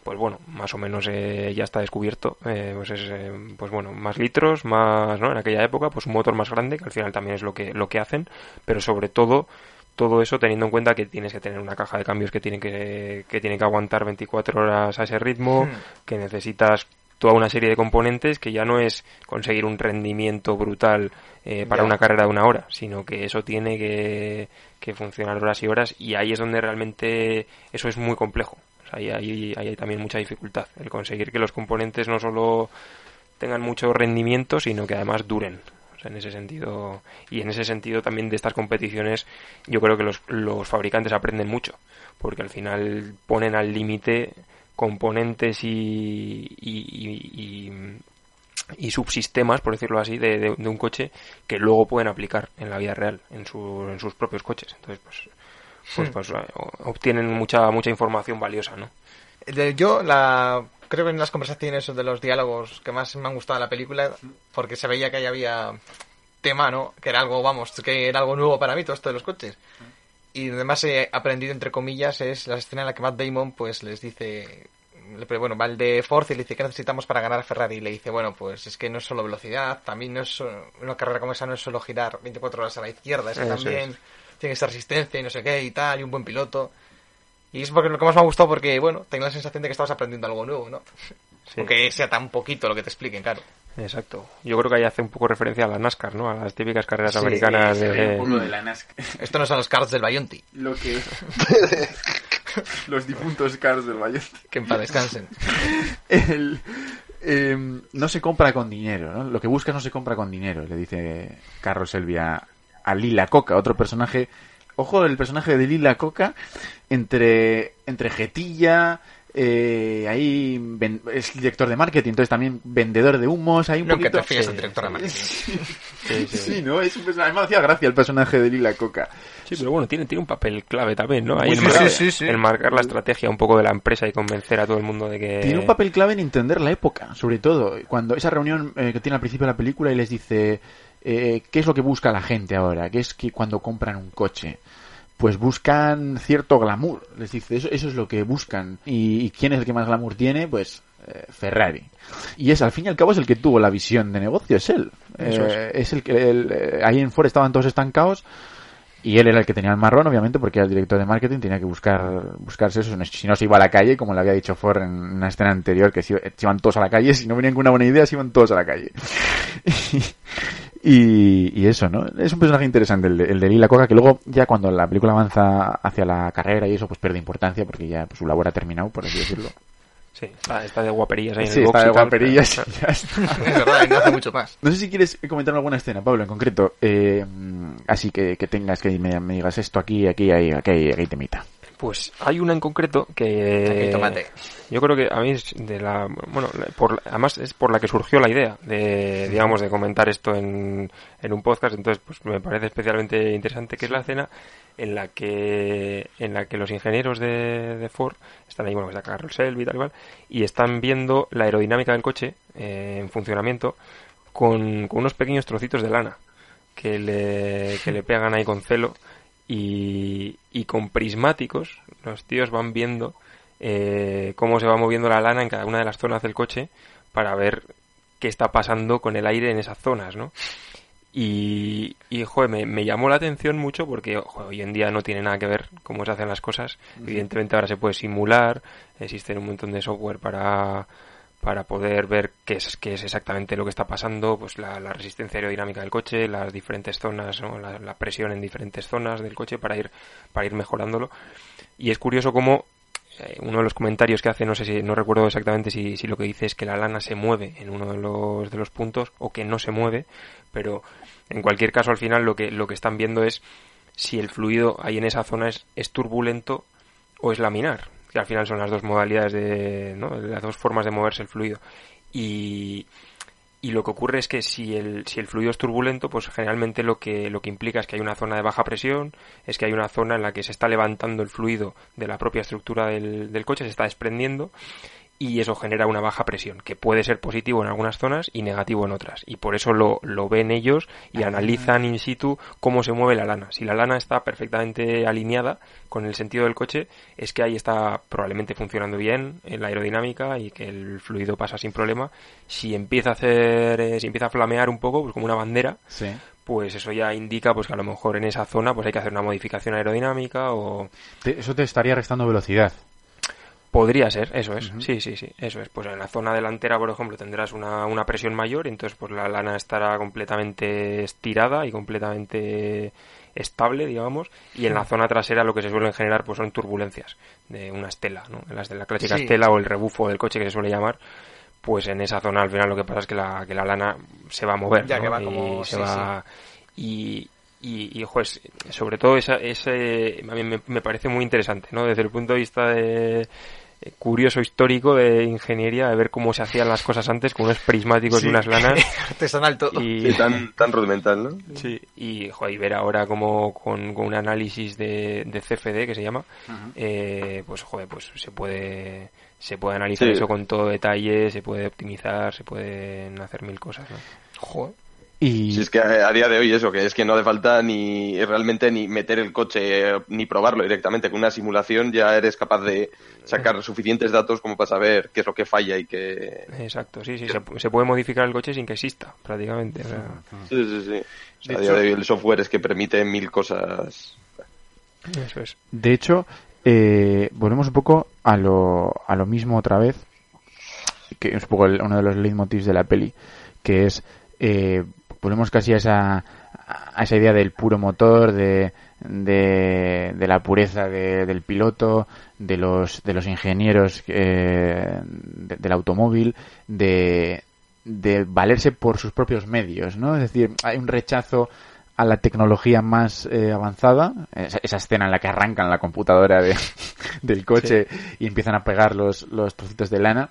pues bueno, más o menos eh, ya está descubierto. Eh, pues es, eh, pues bueno, más litros, más, ¿no? En aquella época, pues un motor más grande, que al final también es lo que, lo que hacen, pero sobre todo, todo eso teniendo en cuenta que tienes que tener una caja de cambios que tiene que, que tiene que aguantar 24 horas a ese ritmo, Hmm. que necesitas toda una serie de componentes que ya no es conseguir un rendimiento brutal eh, para una carrera de una hora, sino que eso tiene que, que funcionar horas y horas y ahí es donde realmente eso es muy complejo. O sea, ahí, ahí- ahí hay también mucha dificultad, el conseguir que los componentes no solo tengan mucho rendimiento, sino que además duren. En ese sentido, y en ese sentido también de estas competiciones, yo creo que los, los fabricantes aprenden mucho, porque al final ponen al límite componentes y, y, y- subsistemas, por decirlo así, de, de- de un coche que luego pueden aplicar en la vida real, en, su- en sus propios coches. Entonces, pues, pues, Hmm. pues, eh, obtienen mucha mucha información valiosa, ¿no? Yo la creo que en las conversaciones o de los diálogos que más me han gustado de la película porque se veía que ahí había tema no que era algo vamos que era algo nuevo para mí todo esto de los coches y además he aprendido entre comillas es la escena en la que Matt Damon pues les dice bueno va el de Ford y le dice que necesitamos para ganar a Ferrari y le dice bueno pues es que no es solo velocidad también no es solo- una carrera como esa no es solo girar 24 horas a la izquierda es que Eso también es. tiene ser resistencia y no sé qué y tal y un buen piloto y es porque lo que más me ha gustado porque, bueno, tengo la sensación de que estabas aprendiendo algo nuevo, ¿no? Sí. Aunque sea tan poquito lo que te expliquen, claro. Exacto. Yo creo que ahí hace un poco referencia a la NASCAR, ¿no? A las típicas carreras Sí, americanas ve de... un poco de la NASCAR. Esto no son los cards del Bionti. Lo que... Los difuntos caros del Valle. Que en paz descansen. El, em, no se compra con dinero, ¿no? Lo que buscas no se compra con dinero, le dice Carlos Selvia a Lila Coca, otro personaje. Ojo, el personaje de Lila Coca entre, entre jetilla, eh, ahí ven- es director de marketing, entonces también vendedor de humos, hay un Nunca poquito... te fíes Sí, del director de marketing. Sí, sí. Sí, ¿no? Es un personaje, me hacía gracia el personaje de Lila Coca. Sí, pero bueno, tiene, tiene un papel clave también, ¿no? Ahí clave. marcar, Sí, sí, sí. en marcar la estrategia un poco de la empresa y convencer a todo el mundo de que... Tiene un papel clave en entender la época, sobre todo. Cuando esa reunión eh, que tiene al principio de la película y les dice eh, qué es lo que busca la gente ahora, qué es que cuando compran un coche. Pues buscan cierto glamour, les dice, eso, eso es lo que buscan. ¿Y, y quién es el que más glamour tiene? Pues eh, Ferrari. Y es, al fin y al cabo, es el que tuvo la visión de negocio, es él. Eso Eh, es el que, el, eh, ahí en Ford estaban todos estancados y él era el que tenía el marrón, obviamente, porque era el director de marketing, tenía que buscar buscarse eso. Si no se iba a la calle, como le había dicho Ford en una escena anterior, que se iban todos a la calle, si no venían con una buena idea, se iban todos a la calle. y, y eso, ¿no? Es un personaje interesante, el de, el de Lila Coca, que luego, ya cuando la película avanza hacia la carrera y eso, pues pierde importancia, porque ya pues, su labor ha terminado, por así decirlo. Sí, está, está de guaperillas ahí en Sí, el box está de y tal, guaperillas. pero-. Es verdad, no hace mucho más. No sé si quieres comentar alguna escena, Pablo, en concreto. Eh, así que, que tengas que me, me digas esto aquí, aquí, ahí, aquí, aquí temita. Pues hay una en concreto que... Tomate. Yo creo que a mí es de la... Bueno, por, además es por la que surgió la idea de, digamos, de comentar esto en, en un podcast. Entonces, pues me parece especialmente interesante que es la escena en la que en la que los ingenieros de, de Ford están ahí, bueno, está Carroll Shelby y tal y cual, y están viendo la aerodinámica del coche eh, en funcionamiento con, con unos pequeños trocitos de lana que le, que le pegan ahí con celo y, y con prismáticos los tíos van viendo eh, cómo se va moviendo la lana en cada una de las zonas del coche para ver qué está pasando con el aire en esas zonas, ¿no? Y, y joder, me, me llamó la atención mucho porque joder, hoy en día no tiene nada que ver cómo se hacen las cosas. Evidentemente ahora se puede simular, existen un montón de software para, para poder ver qué es, qué es exactamente lo que está pasando, pues la, resistencia aerodinámica del coche, las diferentes zonas, ¿no? la, la presión en diferentes zonas del coche para ir, para ir mejorándolo. Y es curioso cómo eh, uno de los comentarios que hace, no sé si, no recuerdo exactamente si, si lo que dice es que la lana se mueve en uno de los, de los puntos o que no se mueve, pero en cualquier caso al final lo que, lo que están viendo es si el fluido ahí en esa zona es, es turbulento o es laminar, que al final son las dos modalidades de, ¿no? las dos formas de moverse el fluido. Y, lo que ocurre es que si el, si el fluido es turbulento, pues generalmente lo que, lo que implica es que hay una zona de baja presión, es que hay una zona en la que se está levantando el fluido de la propia estructura del coche, se está desprendiendo y eso genera una baja presión, que puede ser positivo en algunas zonas y negativo en otras. Y por eso lo, lo ven ellos y analizan in situ cómo se mueve la lana. Si la lana está perfectamente alineada con el sentido del coche, es que ahí está probablemente funcionando bien en la aerodinámica y que el fluido pasa sin problema. Si empieza a hacer, eh, si empieza a flamear un poco, pues como una bandera, Sí. pues eso ya indica pues que a lo mejor en esa zona pues hay que hacer una modificación aerodinámica o Te- eso te estaría restando velocidad. Podría ser, eso es. Sí, sí, sí, eso es. Pues en la zona delantera, por ejemplo, tendrás una, una presión mayor, entonces pues la lana estará completamente estirada y completamente estable, digamos, y en la zona trasera lo que se suelen generar pues son turbulencias de una estela, ¿no? En las de la clásica Sí. estela o el rebufo del coche que se suele llamar, pues en esa zona al final lo que pasa es que la, que la lana se va a mover, Ya ¿no? que va Y como- se sí, va y y, y pues, sobre todo esa, ese a mí me, me parece muy interesante, ¿no? Desde el punto de vista de curioso histórico de ingeniería, de ver cómo se hacían las cosas antes con unos prismáticos Sí. y unas lanas Artesanal todo. y Sí, tan, tan rudimental, ¿no? Sí, y, ver ahora como con, con un análisis de, de CFD que se llama, eh, pues joder, pues se puede se puede analizar Sí. eso con todo detalle, se puede optimizar, se pueden hacer mil cosas, ¿no? Joder. Y Si es que a a día de hoy eso, que es que no hace falta ni realmente ni meter el coche ni probarlo directamente. Con una simulación ya eres capaz de sacar suficientes datos como para saber qué es lo que falla y qué... Exacto, sí, sí, se, pu- se puede modificar el coche sin que exista, prácticamente. o sea, Sí, sí, sí. O sea, De a día de hoy el software es que permite mil cosas. eso es. de hecho, eh, volvemos un poco a lo, a lo mismo otra vez, que es un poco el- uno de los leitmotivs de la peli, que es, eh, volvemos casi a esa, a esa idea del puro motor, de, de, de la pureza de- del piloto, de los, de los ingenieros eh, de- del automóvil, de, de valerse por sus propios medios, ¿no? Es decir, hay un rechazo a la tecnología más eh, avanzada, esa, esa escena en la que arrancan la computadora de- del coche y empiezan a pegar los, los trocitos de lana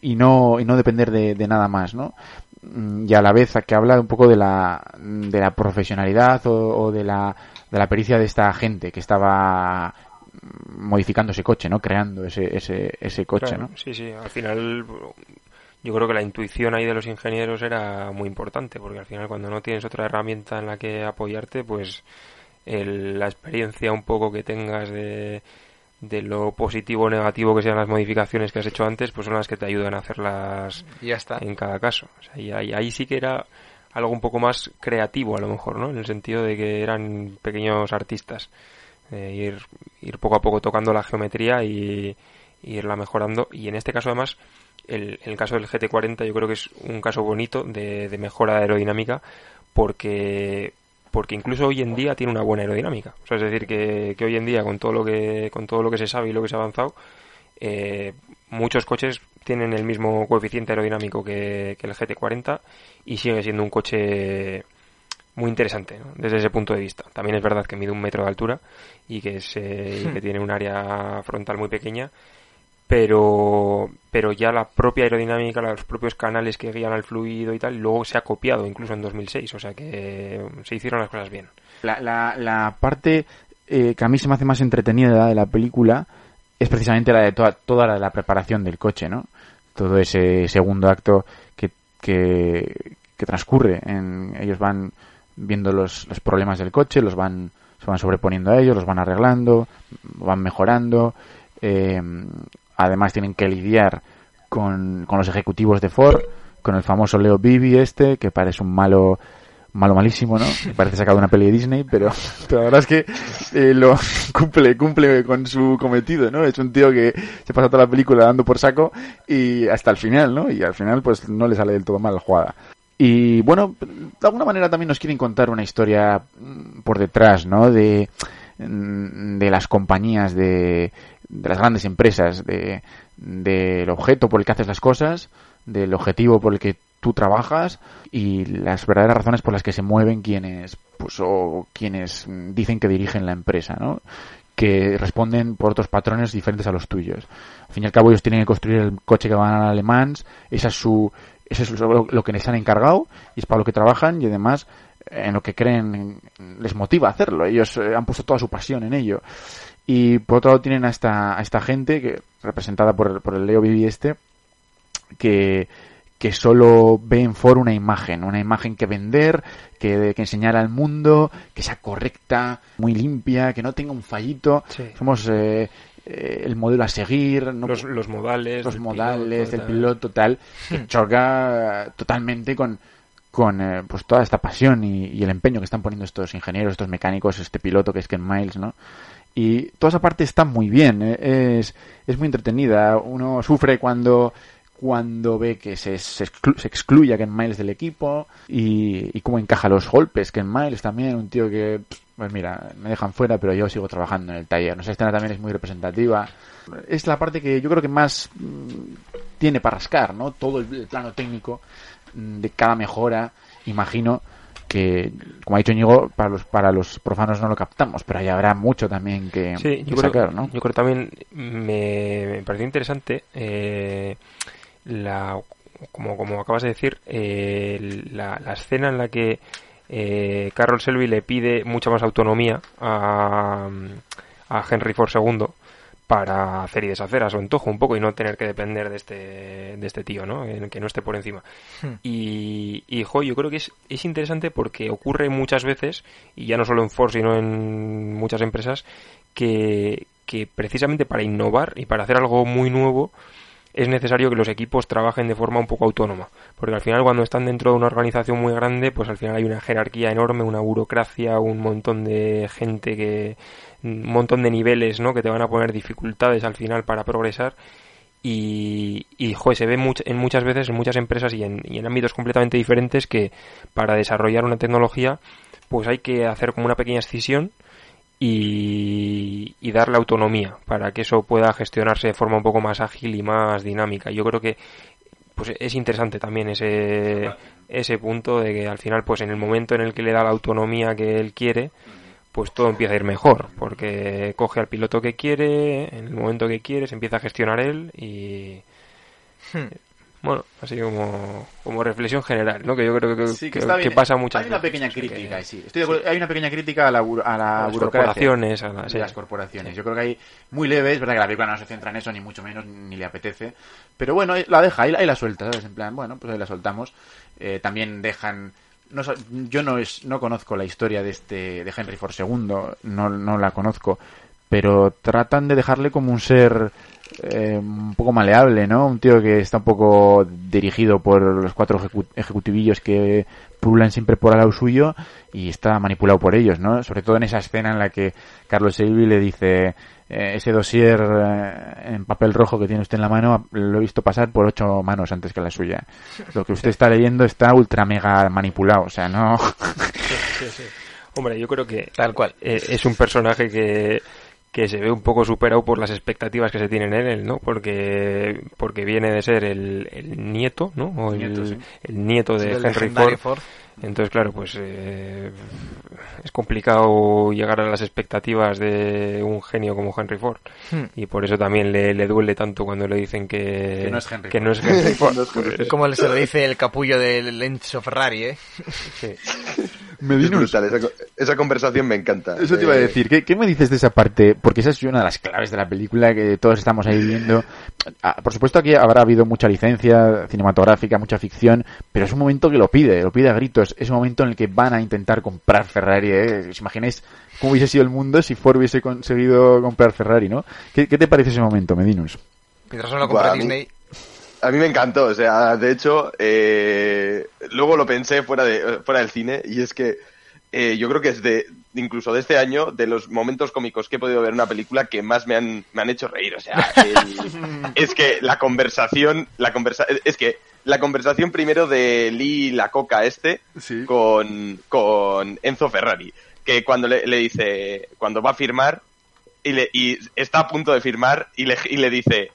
y no, y no depender de, de nada más, ¿no? Mm, Y a la vez que habla un poco de la, de la profesionalidad o, o de la, de la pericia de esta gente que estaba modificando ese coche, ¿no? Creando ese, ese, ese coche, Claro, ¿no? Sí, sí, al final yo creo que la intuición ahí de los ingenieros era muy importante, porque al final cuando no tienes otra herramienta en la que apoyarte, pues el- la experiencia un poco que tengas de, de lo positivo o negativo que sean las modificaciones que has hecho antes, pues son las que te ayudan a hacerlas ya está. en cada caso. O sea, y ahí, ahí sí que era algo un poco más creativo a lo mejor, ¿no? En el sentido de que eran pequeños artistas. Eh, ir, ir poco a poco tocando la geometría y, y irla mejorando. Y en este caso además, el, el caso del GT40 yo creo que es un caso bonito de, de mejora aerodinámica porque porque incluso hoy en día tiene una buena aerodinámica. O sea, es decir, que, que hoy en día con todo lo que con todo lo que se sabe y lo que se ha avanzado, eh, muchos coches tienen el mismo coeficiente aerodinámico que, que el GT40 y sigue siendo un coche muy interesante ¿no? desde ese punto de vista. También es verdad que mide un metro de altura y que, es, eh, y que tiene un área frontal muy pequeña, pero, pero ya la propia aerodinámica, los propios canales que guían al fluido y tal, luego se ha copiado incluso en 2006, o sea que se hicieron las cosas bien. La, la, la parte eh, que a mí se me hace más entretenida de la película es precisamente la de toda, toda la la preparación del coche, ¿no? Todo ese segundo acto que, que, que transcurre. En, ellos van viendo los, los problemas del coche, los van, se van sobreponiendo a ellos, los van arreglando, van mejorando. eh, además tienen que lidiar con, con los ejecutivos de Ford, con el famoso Leo Bibi este, que parece un malo malo malísimo, ¿no? Parece sacado de una peli de Disney, pero, la verdad es que eh, lo cumple, cumple con su cometido, ¿no? Es un tío que se pasa toda la película dando por saco y hasta el final, ¿no? Y al final pues no le sale del todo mal la jugada. Y bueno, de alguna manera también nos quieren contar una historia mm, por detrás, ¿no? De, mm, de las compañías, de, de las grandes empresas, de, del objeto por el que haces las cosas, del objetivo por el que tú trabajas y las verdaderas razones por las que se mueven quienes pues o quienes dicen que dirigen la empresa, ¿no? que responden por otros patrones diferentes a los tuyos. Al fin y al cabo ellos tienen que construir el coche que van a alemán, esa es su eso es lo, que les han encargado y es para lo que trabajan y además en lo que creen les motiva hacerlo. Ellos eh, han puesto toda su pasión en ello. Y por otro lado tienen a esta, a esta gente que representada por, por el Leo Vivi este que que solo ve en Ford una imagen, una imagen que vender, que, que enseñar al mundo, que sea correcta, muy limpia, que no tenga un fallito. Sí. Somos eh, eh, el modelo a seguir, no- Los, los modales, los del modales piloto, del tal. piloto tal, que choca totalmente con con eh, pues toda esta pasión y, y el empeño que están poniendo estos ingenieros, estos mecánicos, este piloto que es Ken Miles, ¿no? Y toda esa parte está muy bien, eh, es, es muy entretenida. Uno sufre cuando cuando ve que se, se, exclu- se excluye a Ken Miles del equipo y, y cómo encaja los golpes. Ken Miles también, un tío que, pues mira, me dejan fuera, pero yo sigo trabajando en el taller. No sé, esta también es muy representativa. Es la parte que yo creo que más mm, tiene para rascar, ¿no? Todo el, el plano técnico mm, de cada mejora, imagino que, como ha dicho Ñigo, para los, para los profanos no lo captamos, pero ahí habrá mucho también que, Sí, que yo creo, sacar, ¿no? yo creo también me, me pareció interesante eh, la como, como acabas de decir eh, la, la escena en la que eh, Carroll Selby le pide mucha más autonomía a, a Henry Ford II para hacer y deshacer a su antojo un poco y no tener que depender de este, de este tío, ¿no? En que no esté por encima. Y, y jo, yo creo que es, es interesante porque ocurre muchas veces, y ya no solo en Ford, sino en muchas empresas, que, que precisamente para innovar y para hacer algo muy nuevo es necesario que los equipos trabajen de forma un poco autónoma. Porque al final cuando están dentro de una organización muy grande, pues al final hay una jerarquía enorme, una burocracia, un montón de gente que... un montón de niveles, ¿no? Que te van a poner dificultades al final para progresar y, y joder, se ve much- en muchas veces en muchas empresas y en, y en ámbitos completamente diferentes que para desarrollar una tecnología pues hay que hacer como una pequeña escisión y, y darle autonomía para que eso pueda gestionarse de forma un poco más ágil y más dinámica. Yo creo que pues es interesante también ese, ese punto de que al final pues en el momento en el que le da la autonomía que él quiere pues todo empieza a ir mejor porque coge al piloto que quiere en el momento que quiere se empieza a gestionar él y bueno, así como, como reflexión general, ¿no? Que yo creo que, Sí, que que- pasa muchas Hay una veces. pequeña sea, que- crítica, sí. Estoy de acuerdo, Hay una pequeña crítica a la, bu- a la A las burocracia. corporaciones, a la- de sí. las corporaciones. Yo creo que hay muy leve, es verdad que la película no se centra en eso, ni mucho menos, ni le apetece. Pero bueno, la deja, ahí, ahí la suelta, ¿sabes? En plan, bueno, pues ahí la soltamos. Eh, también dejan... No, yo no es, no conozco la historia de este de Henry Ford II, no, no la conozco, pero tratan de dejarle como un ser eh, un poco maleable, ¿no? Un tío que está un poco dirigido por los cuatro ejecu- ejecutivillos que pululan siempre por al lado suyo y está manipulado por ellos, ¿no? Sobre todo en esa escena en la que Carlos Shelby le dice eh, ese dossier eh, en papel rojo que tiene usted en la mano lo he visto pasar por ocho manos antes que la suya. Lo que usted está leyendo está ultra mega manipulado, o sea, no... Hombre, yo creo que Tal cual. eh, es un personaje que, que se ve un poco superado por las expectativas que se tienen en él, ¿no? Porque porque viene de ser el, el nieto, ¿no? O el, Nieto, sí. el nieto de Henry Ford. Ford. Entonces, claro, pues eh, es complicado llegar a las expectativas de un genio como Henry Ford. Hmm. Y por eso también le, le duele tanto cuando le dicen que, Que no es Henry que Ford. no es Henry Ford. Pues, Como se lo dice el capullo del Enzo Ferrari, ¿eh? Es brutal, esa, esa conversación me encanta. Eso te iba a Eh, decir. ¿Qué, qué me dices de esa parte? Porque esa es una de las claves de la película que todos estamos ahí viendo. Ah, Por supuesto, aquí habrá habido mucha licencia cinematográfica, mucha ficción, pero es un momento que lo pide, lo pide a gritos. Es un momento en el que van a intentar comprar Ferrari. ¿eh? ¿Os imagináis cómo hubiese sido el mundo si Ford hubiese conseguido comprar Ferrari, no? ¿Qué, qué te parece ese momento, Medinus? Mientras no lo compra Disney. A mí me encantó, o sea, de hecho, eh, luego lo pensé fuera, de, fuera del cine y es que eh, yo creo que es de, incluso de este año, de los momentos cómicos que he podido ver en una película que más me han, me han hecho reír, o sea, el- es que la conversación, la conversa, es que la conversación primero de Lee la coca este con, con Enzo Ferrari, que cuando le, le dice, cuando va a firmar y, le, y está a punto de firmar y le, y le dice,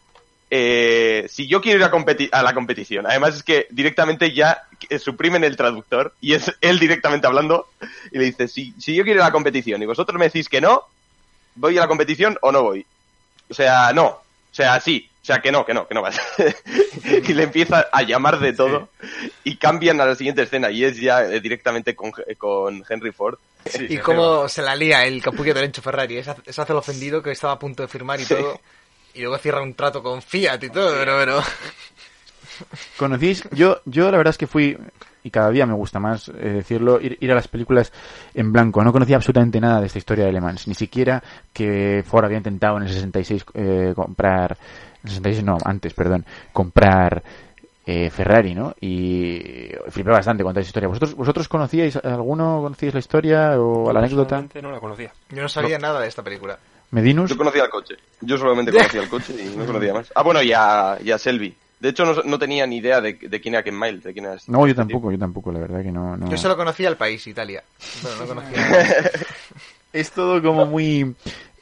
eh, si yo quiero ir a, competi- a la competición, además es que directamente ya suprimen el traductor y es él directamente hablando y le dice, si, si yo quiero ir a la competición y vosotros me decís que no, ¿voy a la competición o no voy? O sea, no. O sea, sí. O sea, que no, que no, que no vas. y le empieza a llamar de todo y cambian a la siguiente escena y es ya eh, directamente con, con Henry Ford. y cómo se la lía el capullo del Enzo Ferrari. ¿eh? Se hace- se hace el ofendido que estaba a punto de firmar y todo. Y luego cierra un trato con Fiat y todo, pero... pero... ¿Conocéis? Yo, yo la verdad es que fui, y cada día me gusta más eh, decirlo, ir, ir a las películas en blanco. No conocía absolutamente nada de esta historia de Le Mans. Ni siquiera que Ford había intentado en el 66 eh, comprar... En el 66 no, antes, perdón. Comprar eh, Ferrari, ¿no? Y flipé bastante con esa historia. ¿Vosotros, ¿Vosotros conocíais, alguno conocíais la historia o la anécdota? No la conocía. Yo no sabía nada de esta película. ¿Medinus? Yo conocía el coche. Yo solamente conocía el coche y no conocía más. Ah, bueno, y a, y a Selby. De hecho, no, no tenía ni idea de, de quién era Ken Miles, de quién era este- No, yo tampoco, yo tampoco, la verdad que no... no. Yo solo conocía el país, Italia. Pero no conocía... es todo como muy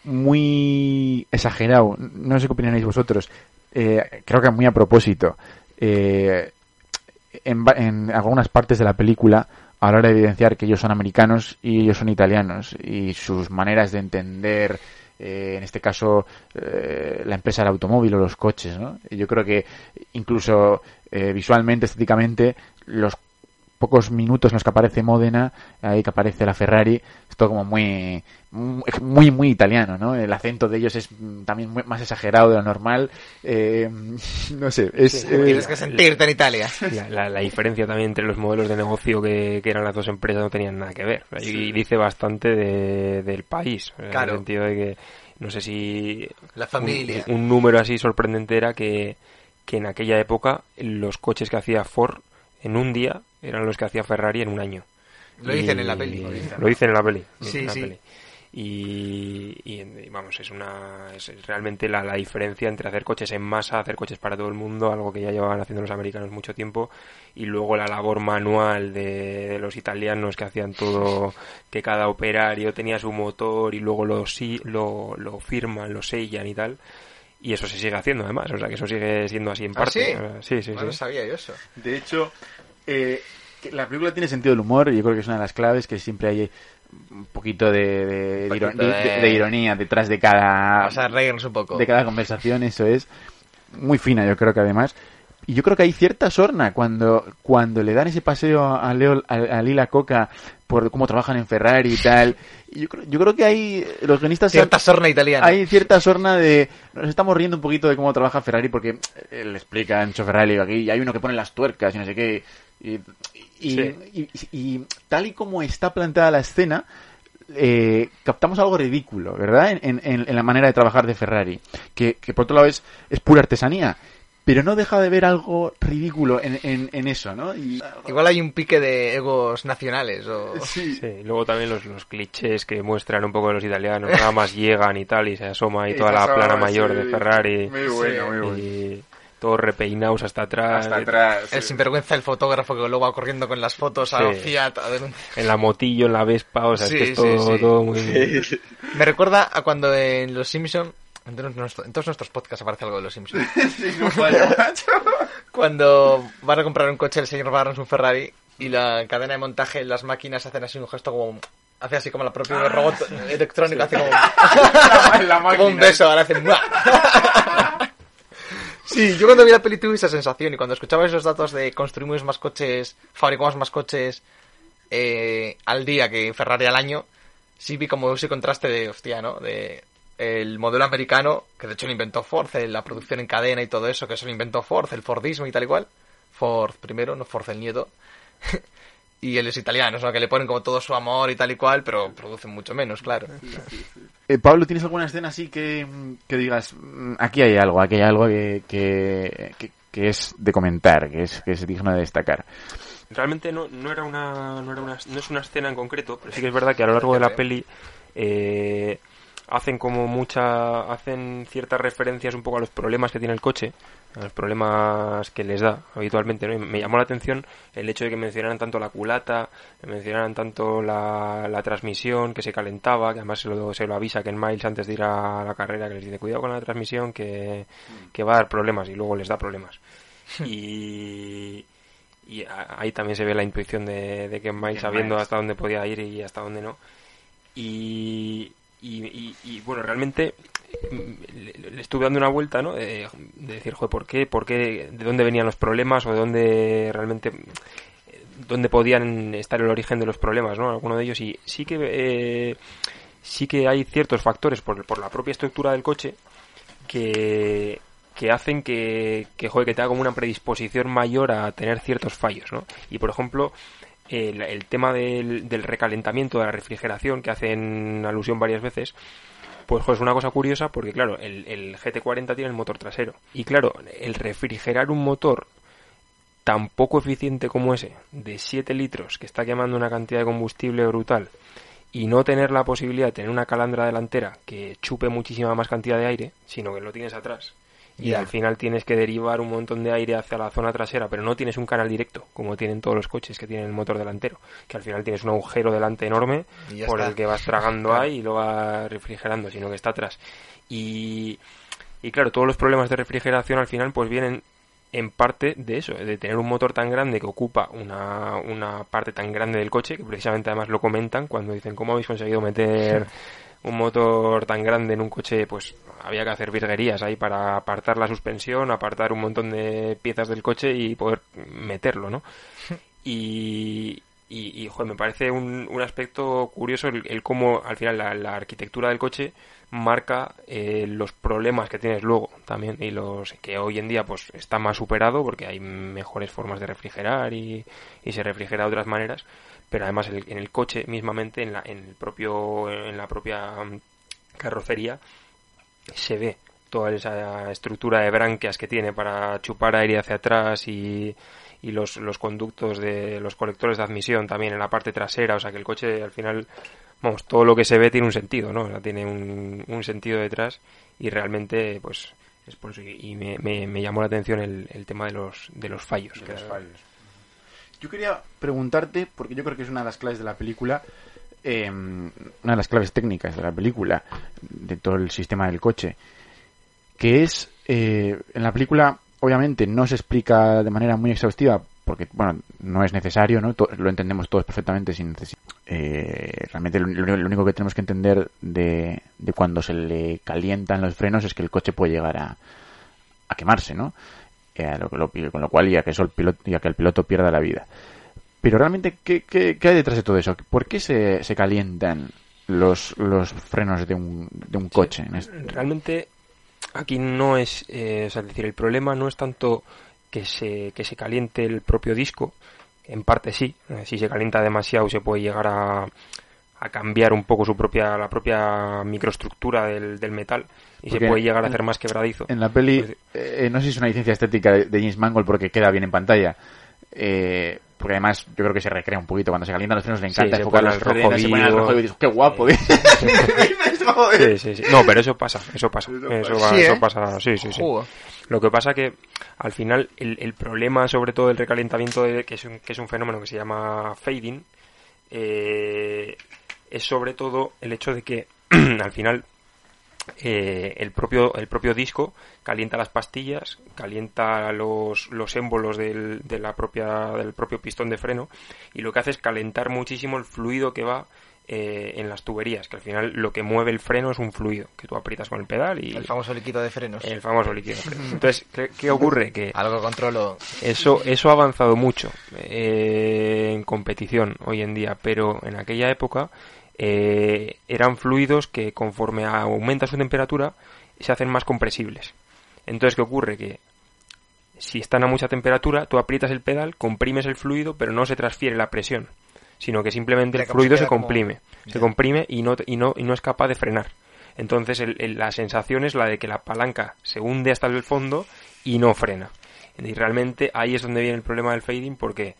muy exagerado. No sé qué opinaréis vosotros. Eh, creo que muy a propósito. Eh, en, en algunas partes de la película, a la hora de evidenciar que ellos son americanos y ellos son italianos y sus maneras de entender, eh, en este caso, eh, la empresa del automóvil o los coches, ¿no? Yo creo que incluso eh, visualmente, estéticamente, los pocos minutos en los que aparece Módena, ahí que aparece la Ferrari, es todo como muy, muy, muy italiano, ¿no? El acento de ellos es también muy- más exagerado de lo normal. eh, no sé, es... eh, Tienes que sentirte en Italia. La, la- la diferencia también entre los modelos de negocio que, que eran las dos empresas no tenían nada que ver. Y dice bastante de- del país. En Claro. el sentido de que, no sé si. La familia. Un, un número así sorprendente era que, que en aquella época los coches que hacía Ford en un día eran los que hacía Ferrari en un año. Lo dicen en la peli. Lo dicen en la peli. Sí, en la sí. peli. y, y, y vamos, es una es realmente la, la diferencia entre hacer coches en masa, hacer coches para todo el mundo, algo que ya llevaban haciendo los americanos mucho tiempo, y luego la labor manual de, de los italianos que hacían todo, que cada operario tenía su motor y luego lo, sí, lo, lo firman, lo sellan y tal. Y eso se sigue haciendo además, o sea que eso sigue siendo así en ¿Ah, parte. sí? O sea, sí, sí, No lo sí. sabía yo eso. De hecho, eh, la película tiene sentido del humor y yo creo que es una de las claves que siempre hay un poquito de, de- de iro- poquito de- de- de ironía detrás de cada Vamos a reírnos un poco. de cada conversación, eso es muy fina, yo creo que además. Y yo creo que hay cierta sorna cuando, cuando le dan ese paseo a Leo, a, a Lila Coca por cómo trabajan en Ferrari y tal. Yo creo, yo creo que hay los guionistas Cierta sorna italiana. hay cierta sorna de nos estamos riendo un poquito de cómo trabaja Ferrari porque eh, le explica Enzo Ferrari aquí y hay uno que pone las tuercas y no sé qué y, y- Sí. y- y tal y como está planteada la escena eh, captamos algo ridículo, ¿verdad? En, en- en la manera de trabajar de Ferrari, que, que por otro lado es, es pura artesanía, pero no deja de ver algo ridículo en, en- en eso, ¿no? Y, Igual hay un pique de egos nacionales o... sí, luego también los, los clichés que muestran un poco de los italianos, nada más llegan y tal, y se asoma ahí Y toda la plana mayor sí. de Ferrari. Muy bueno, muy bueno. Y todos repeinados hasta atrás. hasta atrás. El sí. sinvergüenza el fotógrafo que luego va corriendo con las fotos a Sí. los Fiat. a denunciar. En la motillo, en la Vespa, o sea, Sí, es que es sí, todo, sí. todo muy... Me recuerda a cuando en Los Simpson en todos, nuestros, en todos nuestros podcasts aparece algo de Los Simpsons. Sí, no falla, macho. cuando van a comprar un coche el señor Barnes un Ferrari y la cadena de montaje las máquinas hacen así un gesto como hace así como la propia robot electrónico hace como, la como un beso ahora hace ¡mua! Sí yo cuando vi la peli tuve esa sensación y cuando escuchaba esos datos de construimos más coches fabricamos más coches eh, al día que Ferrari al año sí vi como ese contraste de hostia no de el modelo americano que de hecho lo inventó Ford la producción en cadena y todo eso que eso lo inventó Ford el Fordismo y tal y cual. Ford primero no Ford el nieto y él es italiano, o sea, que le ponen como todo su amor y tal y cual, pero producen mucho menos, claro. Eh, Pablo, ¿tienes alguna escena así que, que digas, "Mm, aquí hay algo, aquí hay algo que, que, que- que es de comentar, que es, que es digno de destacar? Realmente no, no era una, no era una, no es una escena en concreto, pero sí que es verdad que a lo largo de la peli eh, hacen como mucha, hacen ciertas referencias un poco a los problemas que tiene el coche, a los problemas que les da habitualmente, ¿no? Y me llamó la atención el hecho de que mencionaran tanto la culata, que mencionaran tanto la, la transmisión que se calentaba, que además se lo, se lo avisa que en Miles antes de ir a la carrera que les dice cuidado con la transmisión que, que va a dar problemas y luego les da problemas. y y ahí también se ve la intuición de, de Ken Miles sabiendo hasta dónde podía ir y hasta dónde no y, y, y- y, bueno realmente le, estuve dando una vuelta no de, de decir joder por qué por qué de dónde venían los problemas o de dónde realmente eh, dónde podían estar el origen de los problemas no alguno de ellos y sí que eh, sí que hay ciertos factores por, por la propia estructura del coche que, que hacen que, que, joder, que te haga como una predisposición mayor a tener ciertos fallos, ¿no? Y por ejemplo, el, el tema del, del recalentamiento de la refrigeración, que hacen alusión varias veces, pues es una cosa curiosa porque, claro, el, el GT40 tiene el motor trasero. Y claro, el refrigerar un motor tan poco eficiente como ese, de 7 litros, que está quemando una cantidad de combustible brutal, y no tener la posibilidad de tener una calandra delantera que chupe muchísima más cantidad de aire, sino que lo tienes atrás. Y al final tienes que derivar un montón de aire hacia la zona trasera, pero no tienes un canal directo, como tienen todos los coches que tienen el motor delantero, que al final tienes un agujero delante enorme por está. el que vas tragando ahí y lo vas refrigerando, sino que está atrás. Y, y claro, todos los problemas de refrigeración al final pues vienen en parte de eso, de tener un motor tan grande que ocupa una, una parte tan grande del coche, que precisamente además lo comentan cuando dicen cómo habéis conseguido meter un motor tan grande en un coche, pues había que hacer virguerías ahí para apartar la suspensión, apartar un montón de piezas del coche y poder meterlo, ¿no? Y, y, y, joder, me parece un, un aspecto curioso el, el cómo al final la, la arquitectura del coche marca eh, los problemas que tienes luego también y los que hoy en día pues está más superado porque hay mejores formas de refrigerar y, y se refrigera de otras maneras pero además el- en el coche mismamente en la en el propio en la propia mm, carrocería se ve toda esa estructura de branquias que tiene para chupar aire hacia atrás y, y los, los conductos de los colectores de admisión también en la parte trasera, o sea que el coche al final vamos, todo lo que se ve tiene un sentido, ¿no? O sea, tiene un, un sentido detrás y realmente, pues, es por eso. Y me, me, me llamó la atención el, el tema de los, de los fallos. De que los fallos. Yo quería preguntarte, porque yo creo que es una de las claves de la película, eh, una de las claves técnicas de la película, de todo el sistema del coche, que es, eh, en la película, obviamente, no se explica de manera muy exhaustiva, porque, bueno, no es necesario, ¿no? Lo entendemos todos perfectamente sin necesidad. Eh, realmente lo único que tenemos que entender de, de cuando se le calientan los frenos es que el coche puede llegar a, a quemarse, ¿no? Eh, lo, lo- con lo cual ya que, eso el piloto, ya que el piloto pierda la vida. Pero realmente, ¿qué, qué, qué hay detrás de todo eso? ¿Por qué se, se calientan los, los frenos de un, de un coche? este- Realmente aquí no es, eh, es decir, el problema no es tanto que se, que se caliente el propio disco, en parte sí, eh, si se calienta demasiado se puede llegar a, a cambiar un poco su propia, la propia microestructura del, del metal y Porque se puede llegar a hacer más quebradizo. En la peli, Pues, eh, no sé si es una licencia estética de, de James Mangold porque queda bien en pantalla. Eh, porque además yo creo que se recrea un poquito. Cuando se calientan los frenos le encanta se enfocar los al rojo frenos, se vivo. rojo y dices, ¡qué guapo! Sí, sí, sí. No, pero eso pasa, eso pasa. Eso, va- Sí, eso ¿eh? pasa, sí, sí, sí. Joder. Lo que pasa que al final el, el problema sobre todo del recalentamiento, de, que, es un, que es un fenómeno que se llama fading, eh, es sobre todo el hecho de que al final eh, el propio el propio disco calienta las pastillas, calienta los, los émbolos del, de la propia, del propio pistón de freno y lo que hace es calentar muchísimo el fluido que va eh, en las tuberías, que al final lo que mueve el freno es un fluido que tú aprietas con el pedal y El famoso líquido de frenos. el famoso líquido. de freno. Entonces, ¿qué, qué ocurre? Que Algo controlo. eso, eso ha avanzado mucho eh, en competición hoy en día, pero en aquella época eh, eran fluidos que conforme aumenta su temperatura se hacen más compresibles. Entonces, ¿qué ocurre? Que si están a mucha temperatura, tú aprietas el pedal, comprimes el fluido, pero no se transfiere la presión, sino que simplemente el fluido se como- comprime, se comprime y no, y no, y no es capaz de frenar. Entonces el- el- la sensación es la de que la palanca se hunde hasta el fondo y no frena. Y realmente ahí es donde viene el problema del fading porque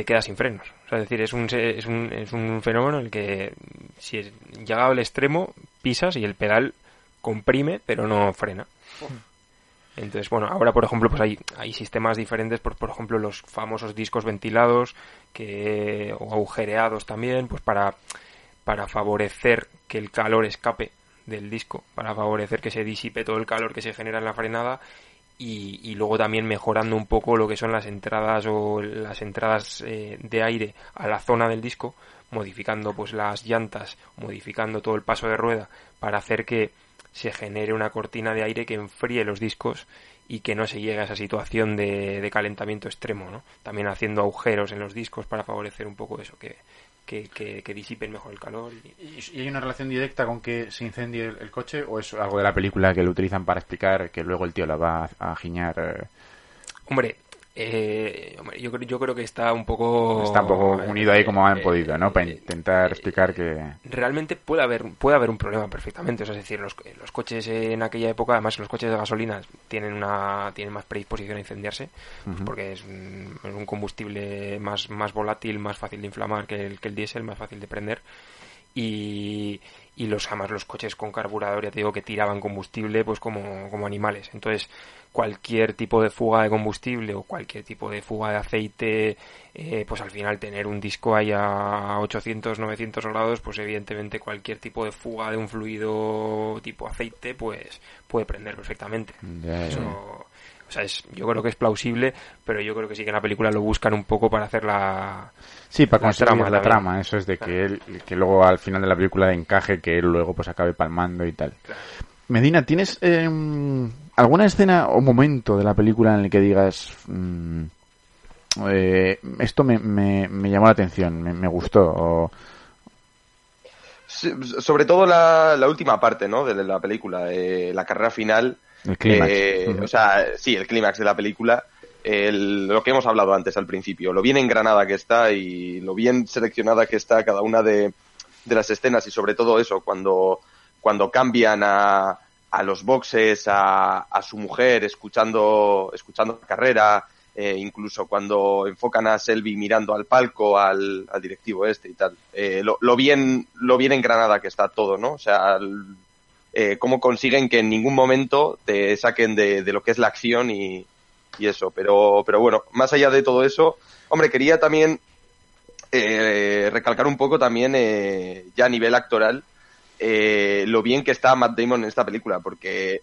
te quedas sin frenos. O sea, es decir, es un, es un, es un fenómeno en el que si llegado al extremo pisas y el pedal comprime pero no frena. Entonces, bueno, ahora por ejemplo, pues hay, hay sistemas diferentes, por, por ejemplo, los famosos discos ventilados que, o agujereados también, pues para, para favorecer que el calor escape del disco, para favorecer que se disipe todo el calor que se genera en la frenada y, luego también mejorando un poco lo que son las entradas o las entradas eh, de aire a la zona del disco, modificando pues las llantas, modificando todo el paso de rueda para hacer que se genere una cortina de aire que enfríe los discos y que no se llegue a esa situación de, de calentamiento extremo, ¿no? También haciendo agujeros en los discos para favorecer un poco eso, que, que, que, que disipen mejor el calor. y- ¿Y y hay una relación directa con que se incendie el, el coche o es algo de la película que lo utilizan para explicar que luego el tío la va a, a giñar? eh, Hombre, eh, yo, creo- yo creo que está un poco... Está un poco unido ahí como han eh, podido, ¿no? Para eh, intentar explicar que... realmente puede haber puede haber un problema perfectamente. O sea, es decir los, los coches en aquella época además los coches de gasolina tienen una tienen más predisposición a incendiarse pues porque es un, es un combustible más más volátil más fácil de inflamar que el que el diésel más fácil de prender. Y, y los además los coches con carburador ya te digo que tiraban combustible pues como, como animales. Entonces cualquier tipo de fuga de combustible o cualquier tipo de fuga de aceite eh, pues al final tener un disco ahí a 800 900 grados pues evidentemente cualquier tipo de fuga de un fluido tipo aceite pues puede prender perfectamente. Eso o sea es, yo creo que es plausible pero yo creo que sí que en la película lo buscan un poco para hacer la Sí, para la conseguir trama la trama, eso es de que él, que luego al final de la película encaje, que él luego pues acabe palmando y tal. Medina, ¿tienes eh, alguna escena o momento de la película en el que digas mm, eh, esto me, me, me llamó la atención, me, me gustó? O, Sí, sobre todo la, la última parte, ¿no? De la película, eh, la carrera final. El clímax. Eh. O sea, sí, el clímax de la película. el- lo que hemos hablado antes al principio, lo bien engranada que está y lo bien seleccionada que está cada una de, de las escenas y sobre todo eso, cuando, cuando cambian a, a los boxes, a, a su mujer, escuchando, escuchando la carrera, eh, incluso cuando enfocan a Selby mirando al palco, al, al directivo este y tal. Eh, lo, lo bien, lo bien engranada que está todo, ¿no? O sea, el- eh, cómo consiguen que en ningún momento te saquen de, lo que es la acción y, y eso. Pero, pero bueno, más allá de todo eso, hombre, quería también eh, recalcar un poco también, eh, ya a nivel actoral, eh, lo bien que está Matt Damon en esta película, porque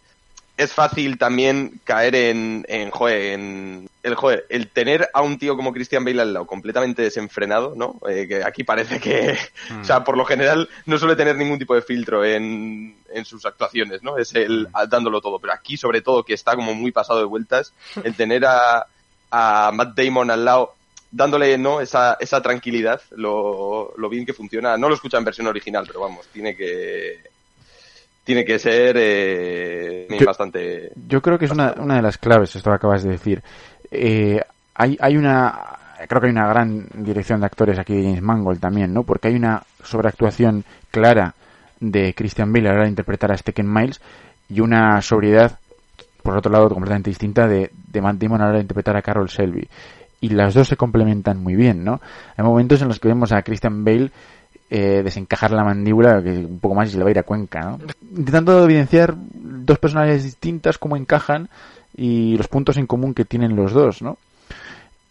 es fácil también caer en, en, joder, en el, joder, el tener a un tío como Christian Bale al lado completamente desenfrenado, ¿no? Eh, que aquí parece que, o sea, por lo general no suele tener ningún tipo de filtro en, en sus actuaciones, ¿no? Es él dándolo todo, pero aquí sobre todo que está como muy pasado de vueltas, el tener a, a Matt Damon al lado dándole no esa, esa tranquilidad, lo, lo bien que funciona. No lo escucha en versión original, pero vamos, tiene que tiene que ser eh, Yo- bastante. Yo creo que es una, una de las claves, esto que acabas de decir. Eh, hay, hay una, creo que hay una gran dirección de actores aquí de James Mangold también, ¿no? Porque hay una sobreactuación clara de Christian Bale a la hora de interpretar a Stecken Miles y una sobriedad, por otro lado, completamente distinta de, de Matt Damon a la hora de interpretar a Carol Selby. Y las dos se complementan muy bien, ¿no? Hay momentos en los que vemos a Christian Bale eh, desencajar la mandíbula que un poco más y se le va a ir a Cuenca, ¿no? Intentando evidenciar dos personalidades distintas, cómo encajan y los puntos en común que tienen los dos, ¿no?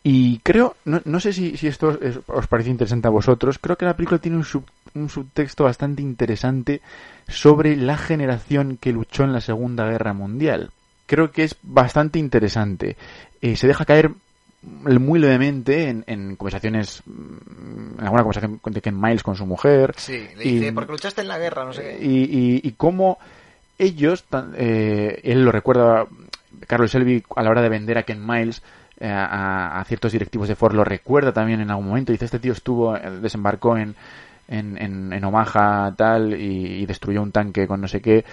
Y creo, no, no sé si, si esto es- os parece interesante a vosotros, creo que la película tiene un, sub- un subtexto bastante interesante sobre la generación que luchó en la Segunda Guerra Mundial. Creo que es bastante interesante. Eh, se deja caer muy levemente en, en conversaciones, mm, en alguna conversación de Ken Miles con su mujer. Sí, le Y- dice, porque luchaste en la guerra, no sé qué. y, y, y cómo ellos, eh, él lo recuerda, Carlos Selby a la hora de vender a Ken Miles eh, a, a ciertos directivos de Ford, lo recuerda también en algún momento, dice, este tío estuvo, eh, desembarcó en, en, en, en Omaha tal y, y destruyó un tanque con no sé qué.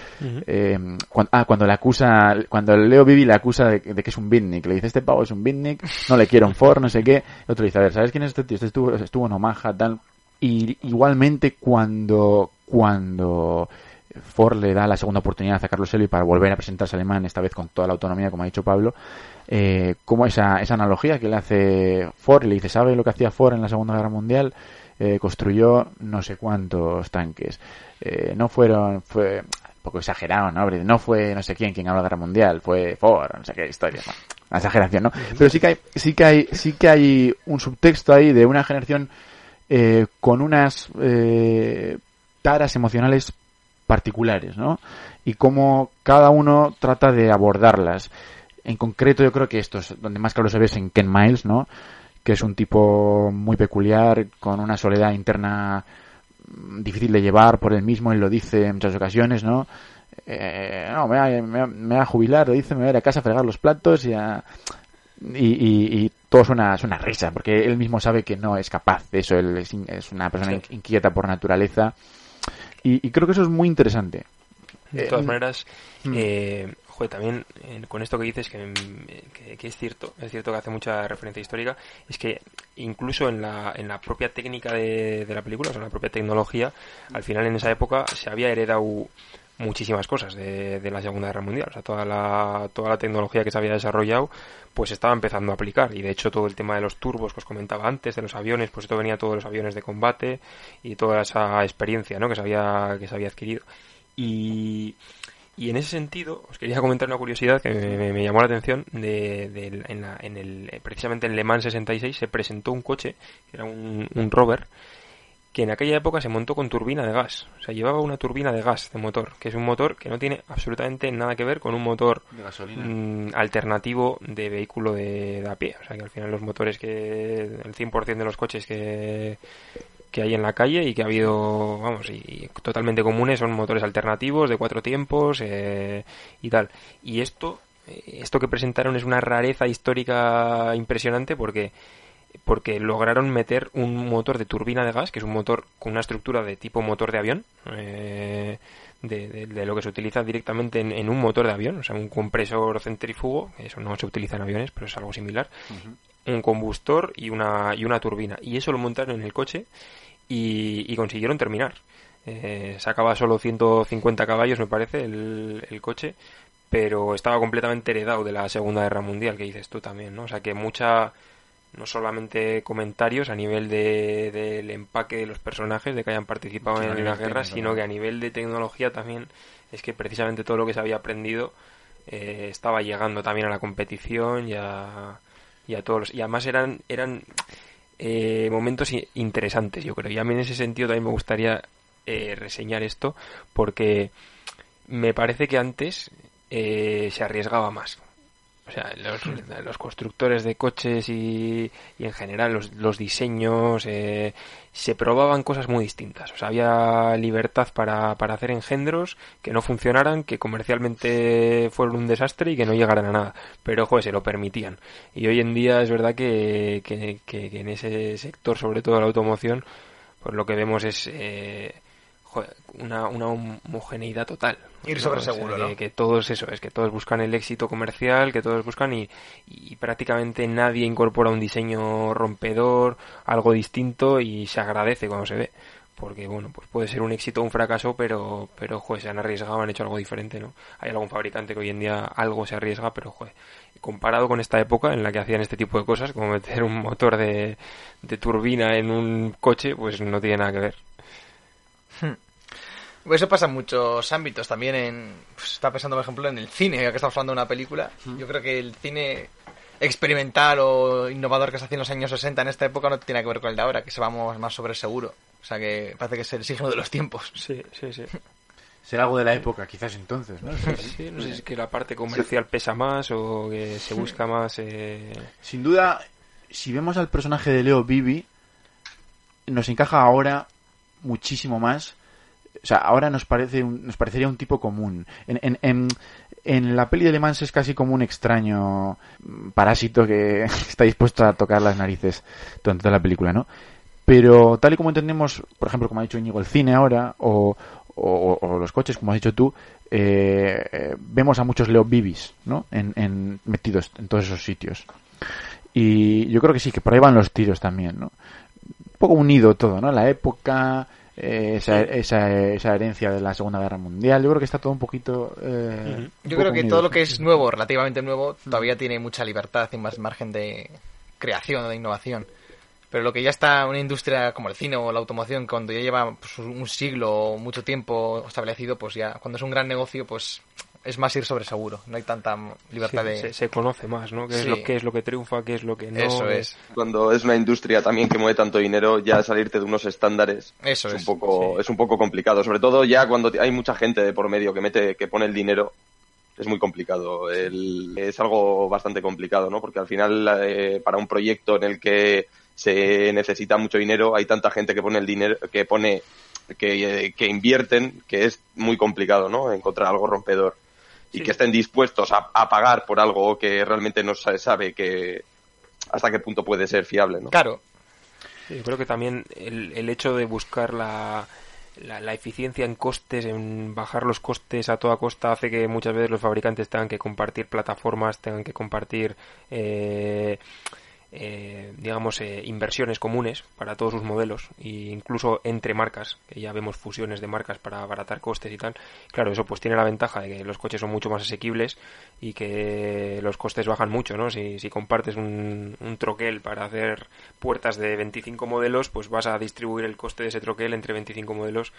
Eh, cuan- ah, cuando le acusa, cuando Leo Bibi le acusa de, de que es un beatnik, le dice, este pavo es un beatnik, no le quiero en Ford, no sé qué. El otro dice, a ver, ¿sabes quién es este tío? Este estuvo, estuvo en Omaha tal. Y igualmente cuando, cuando Ford le da la segunda oportunidad a Carlos Selby para volver a presentarse alemán, esta vez con toda la autonomía, como ha dicho Pablo, eh, como esa, esa analogía que le hace Ford, le dice, ¿sabe lo que hacía Ford en la Segunda Guerra Mundial? Eh, construyó no sé cuántos tanques. Eh, no fueron, fue un poco exagerado, ¿no? No fue no sé quién quien ganó la Guerra Mundial, fue Ford, no sé qué historia, ¿no? Una exageración, ¿no? Pero sí que hay, sí que hay, sí que hay un subtexto ahí de una generación eh, con unas eh, taras emocionales particulares, ¿no? Y cómo cada uno trata de abordarlas. En concreto, yo creo que esto es donde más claro se ve es en Ken Miles, ¿no? Que es un tipo muy peculiar, con una soledad interna difícil de llevar por él mismo, él lo dice en muchas ocasiones, ¿no? Eh, no, me voy, a, me, me jubilar, lo dice, me voy a ir a casa a fregar los platos y a, y, y, y todo suena, suena risa, porque él mismo sabe que no es capaz de eso, él es, in- es una persona in- inquieta por naturaleza. Y, y creo que eso es muy interesante. De Eh, todas maneras, mm. eh, joder, también eh, con esto que dices, que, mm, que es cierto, es cierto que hace mucha referencia histórica, es que incluso en la, en la propia técnica de, de la película, o sea, en la propia tecnología, al final en esa época se había heredado muchísimas cosas de, de la Segunda Guerra Mundial. O sea, toda la, toda la tecnología que se había desarrollado, pues estaba empezando a aplicar. Y de hecho todo el tema de los turbos que os comentaba antes, de los aviones, pues esto venía todos los aviones de combate y toda esa experiencia, ¿no? Que se había, que se había adquirido. Y, y en ese sentido, os quería comentar una curiosidad que me, me- me llamó la atención. De, de- en la- en el, eh, precisamente en Le Mans 66 se presentó un coche, que era un, un rover, que en aquella época se montó con turbina de gas. O sea, llevaba una turbina de gas de motor, que es un motor que no tiene absolutamente nada que ver con un motor De gasolina. mm, alternativo de vehículo de, de a pie. O sea, que al final los motores que el 100% de los coches que, que hay en la calle y que ha habido, vamos, y, totalmente comunes son motores alternativos de cuatro tiempos eh, y tal. Y esto, eh, esto que presentaron es una rareza histórica impresionante porque porque lograron meter un motor de turbina de gas, que es un motor con una estructura de tipo motor de avión, eh, de, lo que se utiliza directamente en, en un motor de avión, o sea, un compresor centrífugo, eso no se utiliza en aviones, pero es algo similar, un combustor y una, y una turbina. Y eso lo montaron en el coche y, y consiguieron terminar. Eh, sacaba solo 150 caballos, me parece, el, el coche, pero estaba completamente heredado de la Segunda Guerra Mundial, que dices tú también, ¿no? O sea que mucha, no solamente comentarios a nivel de, del empaque de los personajes, de que hayan participado Sí, en la guerra, sino ¿no? que a nivel de tecnología también es que precisamente todo lo que se había aprendido eh, estaba llegando también a la competición y a, y a todos los- y además eran eran eh, momentos interesantes yo creo. Y a mí en ese sentido también me gustaría eh, reseñar esto porque me parece que antes eh, se arriesgaba más o sea, los, constructores de coches y, y en general los, los diseños eh, se probaban cosas muy distintas. O sea, había libertad para, para hacer engendros que no funcionaran, que comercialmente fueron un desastre y que no llegaran a nada. Pero, joder, se lo permitían. Y hoy en día es verdad que, que, que- que en ese sector, sobre todo la automoción, pues lo que vemos es eh, una, una homogeneidad total. Ir sobre seguro, que- ¿no? que todos eso, es que todos buscan el éxito comercial, que todos buscan y, y prácticamente nadie incorpora un diseño rompedor, algo distinto y se agradece cuando se ve. Porque bueno, pues puede ser un éxito o un fracaso, pero, pero joder, se han arriesgado, han hecho algo diferente, ¿no? Hay algún fabricante que hoy en día algo se arriesga, pero joder, comparado con esta época en la que hacían este tipo de cosas, como meter un motor de, de turbina en un coche, pues no tiene nada que ver. Pues Eso pasa en muchos ámbitos, también en... Pues, estaba pensando, por ejemplo, en el cine, ya que estamos hablando de una película. Yo creo que el cine experimental o innovador que se hacía en los años 60 en esta época no tiene que ver con el de ahora, que se vamos más sobre seguro. O sea que parece que es el signo de los tiempos. Sí, sí, sí. Será algo de la época, quizás entonces, ¿no? Sí, no sé si es que la parte comercial pesa más o que se busca más... Eh... Sin duda, si vemos al personaje de Leo Bibi, nos encaja ahora muchísimo más. O sea, ahora nos parece un- nos parecería un tipo común. En, en, en, en la peli de Le Mans es casi como un extraño parásito que está dispuesto a tocar las narices durante toda la película, ¿no? Pero tal y como entendemos, por ejemplo, como ha dicho Íñigo, el cine ahora, o, o- los coches, como has dicho tú, eh, eh, vemos a muchos Leo Bibis, ¿no? En- metidos en todos esos sitios. Y yo creo que sí, que por ahí van los tiros también, ¿no? Un poco unido todo, ¿no? La época, eh, esa, esa, esa herencia de la Segunda Guerra Mundial, yo creo que está todo un poquito... eh, un Yo creo que unido. todo lo que es nuevo, relativamente nuevo, todavía tiene mucha libertad y más margen de creación o de innovación. Pero lo que ya está una industria como el cine o la automoción, cuando ya lleva pues, un siglo o mucho tiempo establecido, pues ya cuando es un gran negocio, pues es más ir sobre seguro. No hay tanta libertad Sí, de... se, se conoce más, ¿no? ¿Qué, es lo, qué es lo que triunfa, qué es lo que no? Eso es. Cuando es una industria también que mueve tanto dinero, ya salirte de unos estándares Eso es, es. un poco es un poco complicado, sobre todo ya cuando hay mucha gente de por medio que mete que pone el dinero es muy complicado. El- es algo bastante complicado, ¿no? Porque al final eh, para un proyecto en el que se necesita mucho dinero, hay tanta gente que pone el dinero que pone que, eh, que invierten que es muy complicado, ¿no? Encontrar algo rompedor y Sí. que estén dispuestos a, a pagar por algo que realmente no se sabe que hasta qué punto puede ser fiable, ¿no? Claro, yo creo que también el, el hecho de buscar la, la, la eficiencia en costes, en bajar los costes a toda costa, hace que muchas veces los fabricantes tengan que compartir plataformas, tengan que compartir, eh, eh, digamos, eh, inversiones comunes para todos sus modelos, e incluso entre marcas, que ya vemos fusiones de marcas para abaratar costes y tal. Claro, eso pues tiene la ventaja de que los coches son mucho más asequibles y que los costes bajan mucho, ¿no? Si, si compartes un, un troquel para hacer puertas de 25 modelos, pues vas a distribuir el coste de ese troquel entre 25 modelos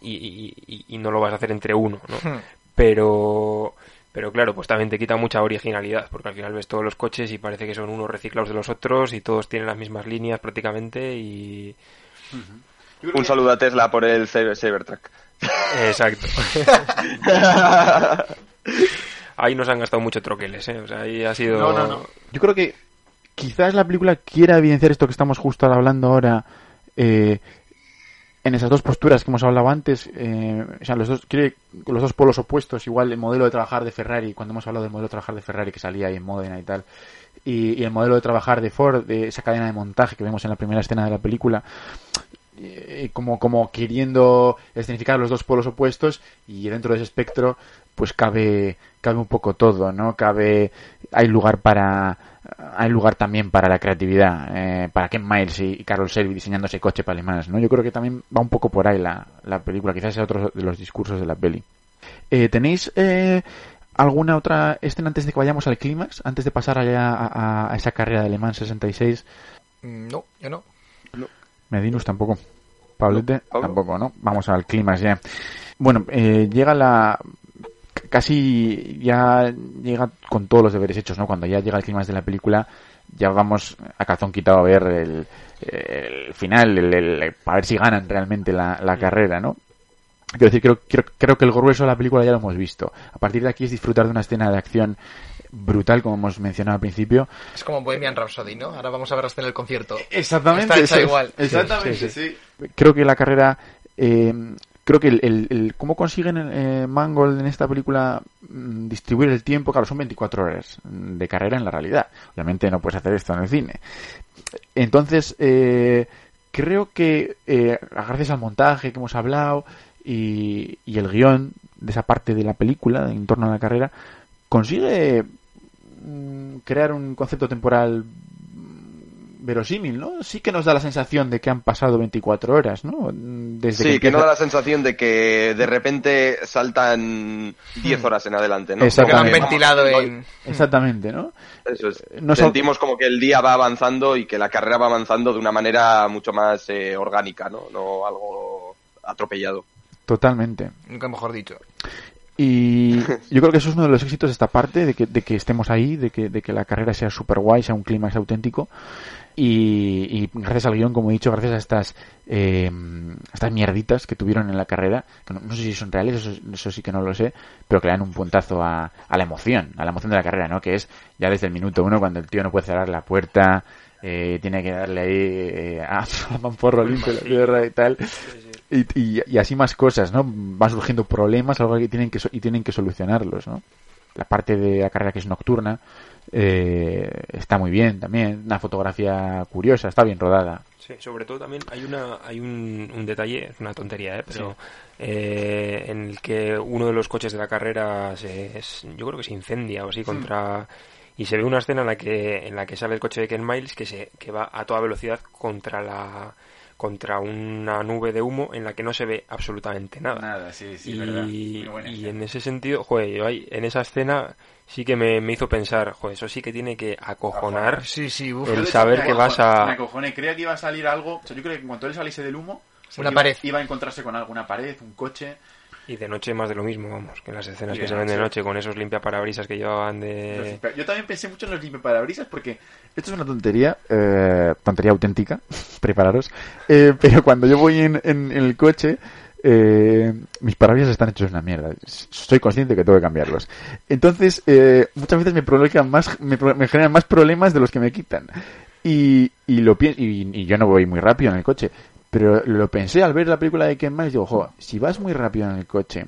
y, y- y- y no lo vas a hacer entre uno, ¿no? Hmm. Pero, pero claro, pues también te quita mucha originalidad, porque al final ves todos los coches y parece que son unos reciclados de los otros y todos tienen las mismas líneas prácticamente y... Un saludo a Tesla por el Cyber- Cybertruck. Exacto. Ahí nos han gastado mucho troqueles, ¿eh? O sea, ahí ha sido... No, no, no. Yo creo que quizás la película quiera evidenciar esto que estamos justo hablando ahora eh, en esas dos posturas que hemos hablado antes. eh, o sea, los dos, quiere los dos polos opuestos, igual el modelo de trabajar de Ferrari, cuando hemos hablado del modelo de trabajar de Ferrari que salía ahí en Modena y tal, y, y el modelo de trabajar de Ford, de esa cadena de montaje que vemos en la primera escena de la película. eh, como, como queriendo escenificar los dos polos opuestos y dentro de ese espectro pues cabe cabe un poco todo no cabe hay lugar para hay lugar también para la creatividad eh, para Ken Miles y, Carol Selby diseñando ese coche para alemanes no yo creo que también va un poco por ahí la, la película quizás es otro de los discursos de la peli eh, tenéis eh, ¿Alguna otra escena antes de que vayamos al clímax? Antes de pasar allá a, a esa carrera de Le Mans 66. Mm, No, yo no. Medinus tampoco. Pablete No, Pablo. tampoco, ¿no? Vamos al clímax ya. Bueno, eh, llega la... Casi ya llega con todos los deberes hechos, ¿no? Cuando ya llega el clímax de la película, ya vamos a calzón quitado a ver el, el final, el, el- para ver si ganan realmente la, la carrera, ¿no? Quiero decir, creo, creo, creo que el grueso de la película ya lo hemos visto. A partir de aquí es disfrutar de una escena de acción brutal, como hemos mencionado al principio, Es como Bohemian Rhapsody, ¿no? Ahora vamos a ver hasta en el concierto. Exactamente. Está hecha igual. Exactamente, sí, Creo que la carrera. eh, creo que el, el- cómo consiguen eh, Mangold en esta película mm, distribuir el tiempo, claro, son 24 horas mm, de carrera en la realidad. Obviamente no puedes hacer esto en el cine. Entonces, eh, creo que eh, gracias al montaje que hemos hablado y, y el guion de esa parte de la película en torno a la carrera, consigue mm, crear un concepto temporal verosímil, ¿no? Sí que nos da la sensación de que han pasado 24 horas, ¿no? Desde Sí, que, empieza- no da la sensación de que de repente saltan 10 horas en adelante, ¿no? Exactamente. Lo han ventilado en... Exactamente, ¿no? Eso es. No son- Sentimos como que el día va avanzando y que la carrera va avanzando de una manera mucho más eh, orgánica, ¿no? No algo atropellado. Totalmente. Nunca mejor dicho. Y yo creo que eso es uno de los éxitos de esta parte, de que, de que estemos ahí, de que, de que la carrera sea super guay, sea un clímax auténtico. Y, y gracias al guion, como he dicho, gracias a estas, eh, a estas mierditas que tuvieron en la carrera, que no, no sé si son reales, eso, eso sí que no lo sé, pero que le dan un puntazo a, a la emoción, a la emoción de la carrera, ¿no? Que es ya desde el minuto uno cuando el tío no puede cerrar la puerta, eh, tiene que darle ahí eh, a, a Mamporro limpio la tierra y tal. Y, y- y así más cosas, ¿no? Van surgiendo problemas, algo que tienen que y tienen que solucionarlos, ¿no? La parte de la carrera que es nocturna eh, está muy bien también, una fotografía curiosa, está bien rodada. Sí, sobre todo también hay una hay un, un detalle, una tontería, ¿eh? pero eh, en el que uno de los coches de la carrera se, es- yo creo que se incendia o así contra y se ve una escena en la que en la que sale el coche de Ken Miles que se que va a toda velocidad contra la contra una nube de humo en la que no se ve absolutamente nada. Nada, sí, y, y en ese sentido, joder, yo ahí, en esa escena sí que me, me hizo pensar, joder, eso sí que tiene que acojonar Sí, sí, uf. el saber que vas a... Me acojoné, creía que iba a salir algo. O sea, yo creo que en cuanto él saliese del humo, Una iba- pared. Iba a encontrarse con alguna pared, un coche. Y de noche más de lo mismo, vamos, que en las escenas que se ven de noche. con esos limpiaparabrisas que llevaban de... Yo también pensé mucho en los limpiaparabrisas porque esto es una tontería, eh, tontería auténtica, prepararos. Eh, pero cuando yo voy en, en- en el coche, eh, mis parabrisas están hechos una mierda. Soy consciente que tengo que cambiarlos. Entonces, eh, muchas veces me provocan más, me, me generan más problemas de los que me quitan. Y, y lo pienso, y, y yo no voy muy rápido en el coche. Pero lo pensé al ver la película de Ken Miles, digo, ojo, si vas muy rápido en el coche,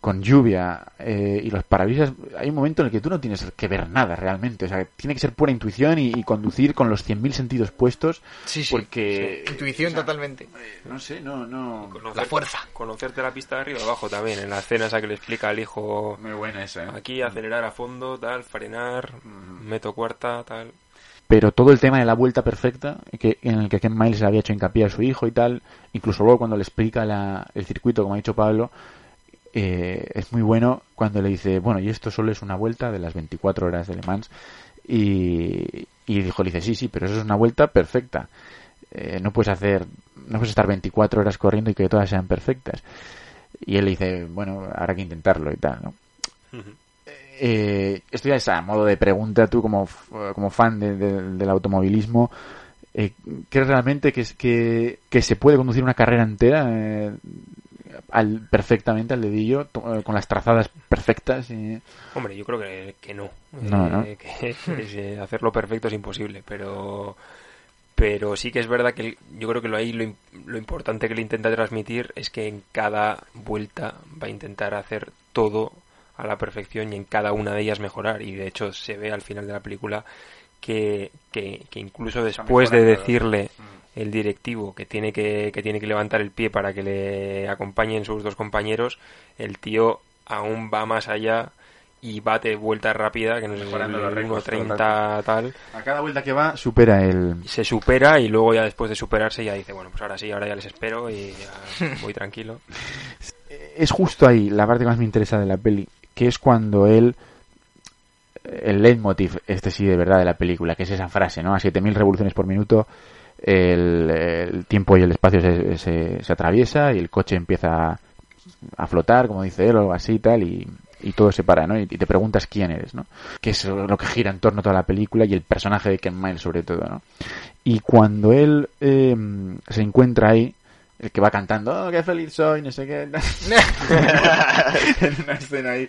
con lluvia eh, y los parabrisas, hay un momento en el que tú no tienes que ver nada realmente. O sea, tiene que ser pura intuición y, y conducir con los 100.000 sentidos puestos. Sí, sí. Porque. Sí, Intuición totalmente. No sé, no, no. Conocer- La fuerza. Conocerte la pista de arriba y abajo también, en la escena esa que le explica al hijo... Muy buena esa, ¿eh? Aquí acelerar a fondo, tal, frenar, meto cuarta, tal... pero todo el tema de la vuelta perfecta que en el que Ken Miles había hecho hincapié a su hijo y tal incluso luego cuando le explica la- el circuito como ha dicho Pablo eh, es muy bueno cuando le dice bueno y esto solo es una vuelta de las 24 horas de Le Mans y, y dijo le dice sí sí pero eso es una vuelta perfecta. Eh, no puedes hacer no puedes estar 24 horas corriendo y que todas sean perfectas y él le dice bueno habrá que intentarlo y tal ¿no? Eh, esto ya es a modo de pregunta, tú como, como fan de- de- del automovilismo, eh, ¿crees realmente que, es- que, que se puede conducir una carrera entera eh, al, perfectamente al dedillo, to- eh, con las trazadas perfectas? y- Hombre, yo creo que, que no. No, Eh, ¿no? Que, que, eh, hacerlo perfecto es imposible, pero pero sí que es verdad que yo creo que lo ahí lo, lo importante que le intenta transmitir es que en cada vuelta va a intentar hacer todo a la perfección y en cada una de ellas mejorar y de hecho se ve al final de la película que, que, que incluso después de decirle el directivo que tiene que, que tiene que levantar el pie para que le acompañen sus dos compañeros, el tío aún va más allá y bate vuelta rápida, que no sé si es Mejorando los el récords, 1.30 tal, A cada vuelta que va supera el... se supera y luego ya después de superarse ya dice, bueno, pues ahora sí, ahora ya les espero y ya voy tranquilo. Es justo ahí la parte que más me interesa de la peli. Que es cuando él el leitmotiv, este sí de verdad de la película, que es esa frase, ¿no? A 7000 revoluciones por minuto el, tiempo y el espacio se, se, se, atraviesa y el coche empieza a flotar, como dice él, o algo así y tal, y, y todo se para, ¿no? Y, y, te preguntas quién eres, ¿no? Que es lo que gira en torno a toda la película y el personaje de Ken Miles sobre todo, ¿no? Y cuando él eh, se encuentra ahí, el que va cantando, oh, qué feliz soy, no sé qué. en una escena ahí.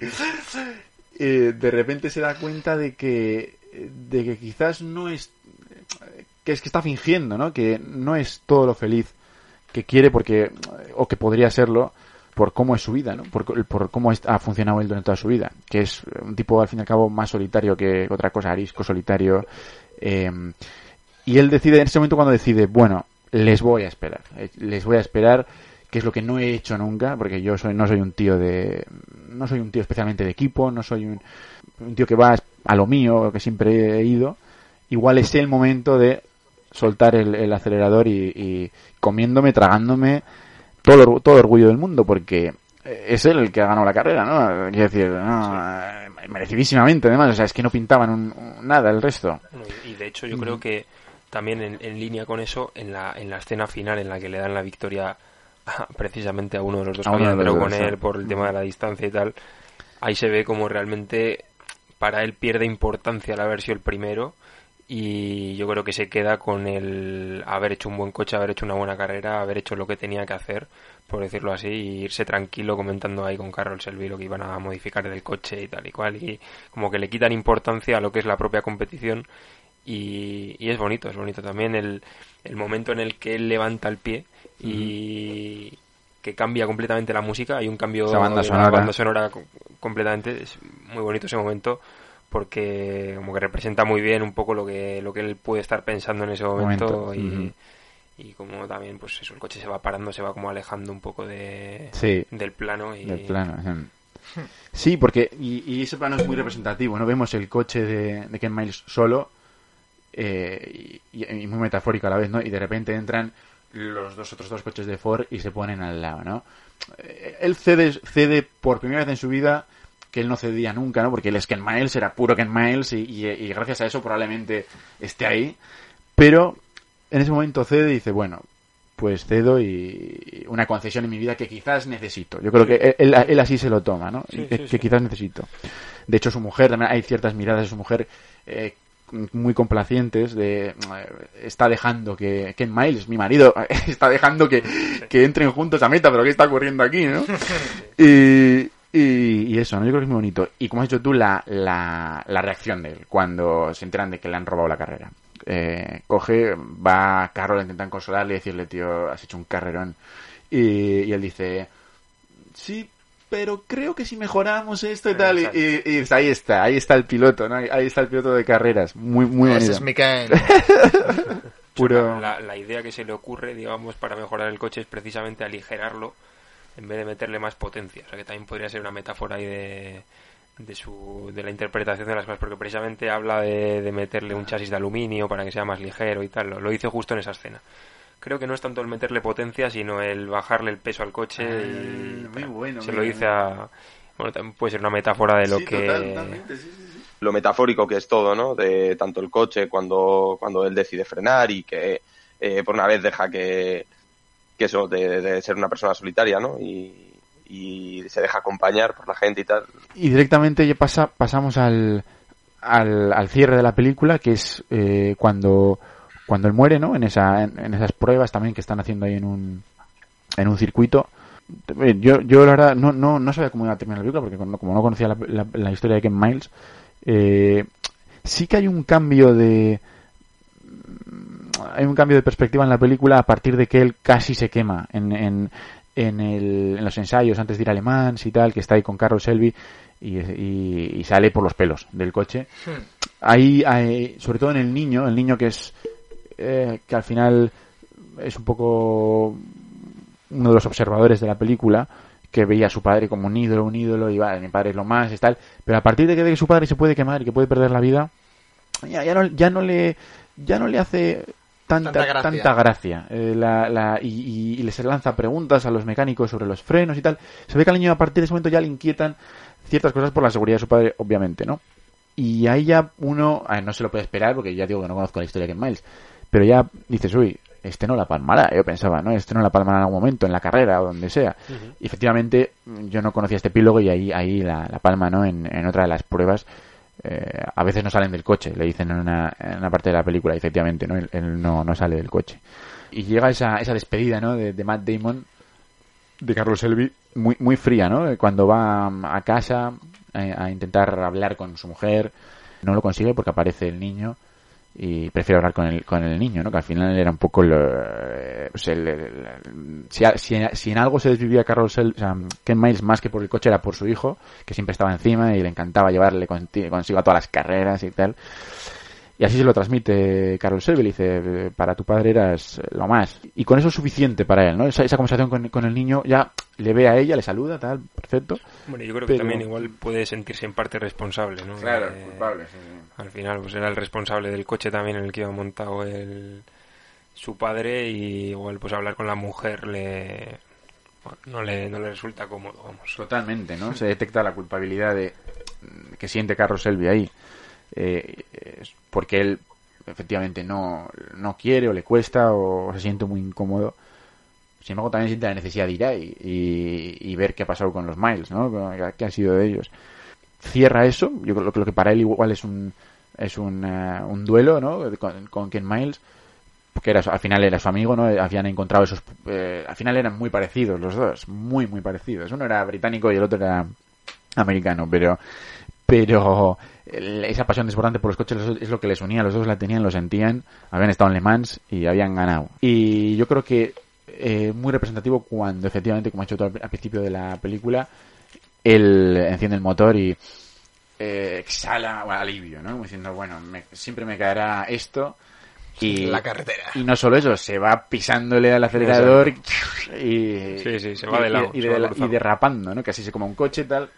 Eh, de repente se da cuenta de que, de que quizás no es, que es que está fingiendo, ¿no? Que no es todo lo feliz que quiere porque, o que podría serlo, por cómo es su vida, ¿no? Por, por cómo ha funcionado él durante toda su vida. Que es un tipo, al fin y al cabo, más solitario que otra cosa, arisco, solitario. Eh, y él decide, en ese momento cuando decide, bueno, les voy a esperar. Les voy a esperar, que es lo que no he hecho nunca, porque yo soy, no soy un tío de, no soy un tío especialmente de equipo, no soy un, un tío que va a lo mío, que siempre he ido. Igual es el momento de soltar el, el acelerador y, y, comiéndome, tragándome todo, todo orgullo del mundo, porque es él el que ha ganado la carrera, ¿no? Quiero decir, no, sí. merecidísimamente además, o sea, es que no pintaban un, un, nada el resto. Y de hecho yo creo que también en, en, línea con eso, en la, en la escena final en la que le dan la victoria a, precisamente a uno de los dos entrado con él por el tema de la distancia y tal, ahí se ve como realmente para él pierde importancia el haber sido el primero y yo creo que se queda con el haber hecho un buen coche, haber hecho una buena carrera, haber hecho lo que tenía que hacer, por decirlo así, y irse tranquilo comentando ahí con Carroll Selby lo que iban a modificar del coche y tal y cual, y como que le quitan importancia a lo que es la propia competición y, y es bonito, es bonito también el, el, momento en el que él levanta el pie y... Que cambia completamente la música, hay un cambio Esa banda de sonora. banda sonora completamente, es muy bonito ese momento porque como que representa muy bien un poco lo que lo que él puede estar pensando en ese momento, momento. y, uh -huh. y como también pues eso el coche se va parando se va como alejando un poco de sí, del plano y del plano sí porque y, y, ese plano es muy representativo no vemos el coche de, de Ken Miles solo eh, y, y, muy metafórico a la vez no y de repente entran los dos otros dos coches de Ford y se ponen al lado no él cede cede por primera vez en su vida que él no cedía nunca, ¿no? Porque él es Ken Miles, era puro Ken Miles y, y, y, gracias a eso probablemente esté ahí. Pero en ese momento cede y dice, bueno, pues cedo y una concesión en mi vida que quizás necesito. Yo creo que él, él así se lo toma, ¿no? Sí, que, sí, que, quizás necesito. De hecho, su mujer, también hay ciertas miradas de su mujer eh, muy complacientes de está dejando que Ken Miles, mi marido, está dejando que, que entren juntos a meta, pero ¿qué está ocurriendo aquí, no? Y, y, y, eso, ¿no? Yo creo que es muy bonito. Y como has dicho tú, la, la, la reacción de él cuando se enteran de que le han robado la carrera. Eh, coge, va a Carroll, intentan consolarle y decirle, tío, has hecho un carrerón. Y, y, él dice, sí, pero creo que si mejoramos esto y tal. Y, y, ahí está, ahí está el piloto, ¿no? Ahí está el piloto de carreras. Muy, muy bonito. Ese es mi Puro... La, la idea que se le ocurre, digamos, para mejorar el coche es precisamente aligerarlo en vez de meterle más potencia. O sea que también podría ser una metáfora ahí de, de, su, de la interpretación de las cosas, porque precisamente habla de, de meterle un chasis de aluminio para que sea más ligero y tal. Lo, lo hizo justo en esa escena. Creo que no es tanto el meterle potencia, sino el bajarle el peso al coche. Ah, y, muy bueno. Se lo dice a. Bueno, también puede ser una metáfora de lo sí, que. Total, sí, sí, sí. Lo metafórico que es todo, ¿no? De tanto el coche cuando, cuando él decide frenar y que eh, por una vez deja que, que eso, de, de, ser una persona solitaria, ¿no? Y, y, se deja acompañar por la gente y tal. Y directamente ya pasa, pasamos al, al, al cierre de la película, que es eh, cuando, cuando él muere, ¿no? En, esa, en, en, esas pruebas también que están haciendo ahí en un, en un circuito. Yo, yo la verdad no, no, no sabía cómo iba a terminar la película, porque como, como no conocía la, la, la, historia de Ken Miles, eh, sí que hay un cambio de hay un cambio de perspectiva en la película a partir de que él casi se quema en, en, en, el, en los ensayos antes de ir a Alemán y tal, que está ahí con Carlos Selby y, y, y, sale por los pelos del coche. Hmm. Ahí, hay, sobre todo en el niño, el niño que es eh, que al final es un poco uno de los observadores de la película que veía a su padre como un ídolo, un ídolo, y vale, mi padre es lo más, y tal, pero a partir de que, de que su padre se puede quemar y que puede perder la vida, ya, ya, no, ya no le ya no le hace tanta, Tanta gracia. tanta gracia. Eh, la- la- y, y- y les lanza preguntas a los mecánicos sobre los frenos y tal. Se ve que al niño a partir de ese momento ya le inquietan ciertas cosas por la seguridad de su padre, obviamente, ¿no? Y ahí ya uno, a ver, no se lo puede esperar porque ya digo que no conozco la historia de Ken Miles, pero ya dices, uy, este no la palmará, yo pensaba, ¿no? Este no la palmará en algún momento, en la carrera o donde sea. Y efectivamente, yo no conocía este epílogo y ahí, ahí la, la palma, ¿no? En, en otra de las pruebas, eh, a veces no salen del coche, le dicen en una, en una parte de la película, y efectivamente, ¿no? Él, él no, no sale del coche. Y llega esa, esa despedida, ¿no? De, de Matt Damon, de Carlos Selby, muy, muy fría, ¿no? Cuando va a casa eh, a intentar hablar con su mujer, no lo consigue porque aparece el niño y prefiere hablar con el, con el niño, ¿no? Que al final era un poco lo, pues el- el- el- si, si, si en algo se desvivía Carlos Selby, o sea, Ken Miles más que por el coche era por su hijo, que siempre estaba encima y le encantaba llevarle consigo a todas las carreras y tal. Y así se lo transmite Carlos Selby, le dice, para tu padre eras lo más. Y con eso es suficiente para él, ¿no? Esa, esa conversación con, con el niño ya le ve a ella, le saluda, tal, perfecto. Bueno, yo creo Pero- que también igual puede sentirse en parte responsable, ¿no? Claro, Eh, culpable, sí, sí. Al final, pues era el responsable del coche también en el que iba montado el, su padre y igual pues hablar con la mujer le bueno, no le, no le resulta cómodo, vamos. Totalmente, ¿no? Se detecta la culpabilidad de que siente Carlos Selby ahí. Eh, porque él efectivamente no, no quiere o le cuesta o se siente muy incómodo. Sin embargo, también siente la necesidad de ir ahí y, ver qué ha pasado con los Miles, ¿no? ¿Qué ha sido de ellos? Cierra eso. Yo creo que lo que para él igual es un, es un, eh, un duelo, ¿no? Con, con Ken Miles. Porque era, al final era su amigo, ¿no? Habían encontrado esos... eh, al final eran muy parecidos los dos. Muy, muy parecidos. Uno era británico y el otro era americano, pero pero esa pasión desbordante por los coches es lo que les unía, los dos la tenían, lo sentían, habían estado en Le Mans y habían ganado. Y yo creo que eh, muy representativo cuando efectivamente, como ha hecho todo al principio de la película, él enciende el motor y eh, exhala bueno, alivio, ¿no? Como diciendo, bueno, me- siempre me caerá esto. Y, La carretera. y no solo eso, se va pisándole al acelerador y, Sí, sí, se va y- de lado, y, se de y derrapando, ¿no? Que así se como un coche y tal.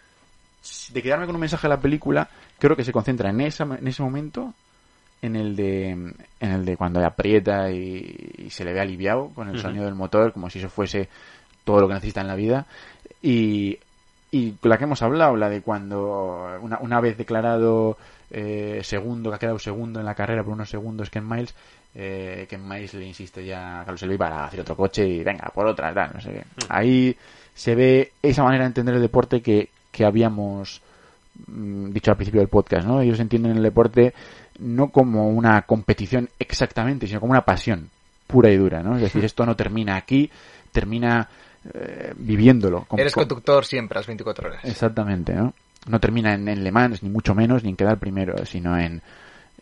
De quedarme con un mensaje de la película, creo que se concentra en, esa, en ese momento, en el de en el de cuando aprieta y, y se le ve aliviado con el sonido del motor, como si eso fuese todo lo que necesita en la vida. Y, y la que hemos hablado, la de cuando una, una vez declarado eh, segundo, que ha quedado segundo en la carrera por unos segundos Ken Miles, eh, Ken Miles le insiste ya a Carlos Elvi para hacer otro coche y venga, por otra, tal, no sé qué. Ahí se ve esa manera de entender el deporte que, que habíamos mm, dicho al principio del podcast, ¿no? Ellos entienden el deporte no como una competición exactamente, sino como una pasión pura y dura, ¿no? Es decir, esto no termina aquí, termina eh, viviéndolo. con- Eres con- conductor siempre a las 24 horas. Exactamente, ¿no? No termina en, en Le Mans, ni mucho menos, ni en quedar primero, sino en,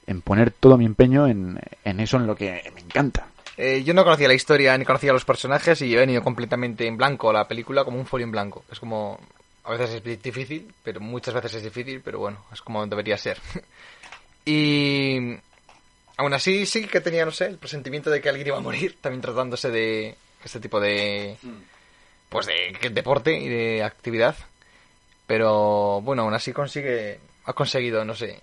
en poner todo mi empeño en, en eso en lo que me encanta. Eh, yo no conocía la historia ni conocía los personajes y he venido completamente en blanco a la película como un folio en blanco. Es como... A veces es difícil, pero muchas veces es difícil, pero bueno, es como debería ser. y... Aún así sí que tenía, no sé, el presentimiento de que alguien iba a morir, también tratándose de este tipo de... Pues de deporte y de actividad. Pero bueno, aún así consigue... Ha conseguido, no sé...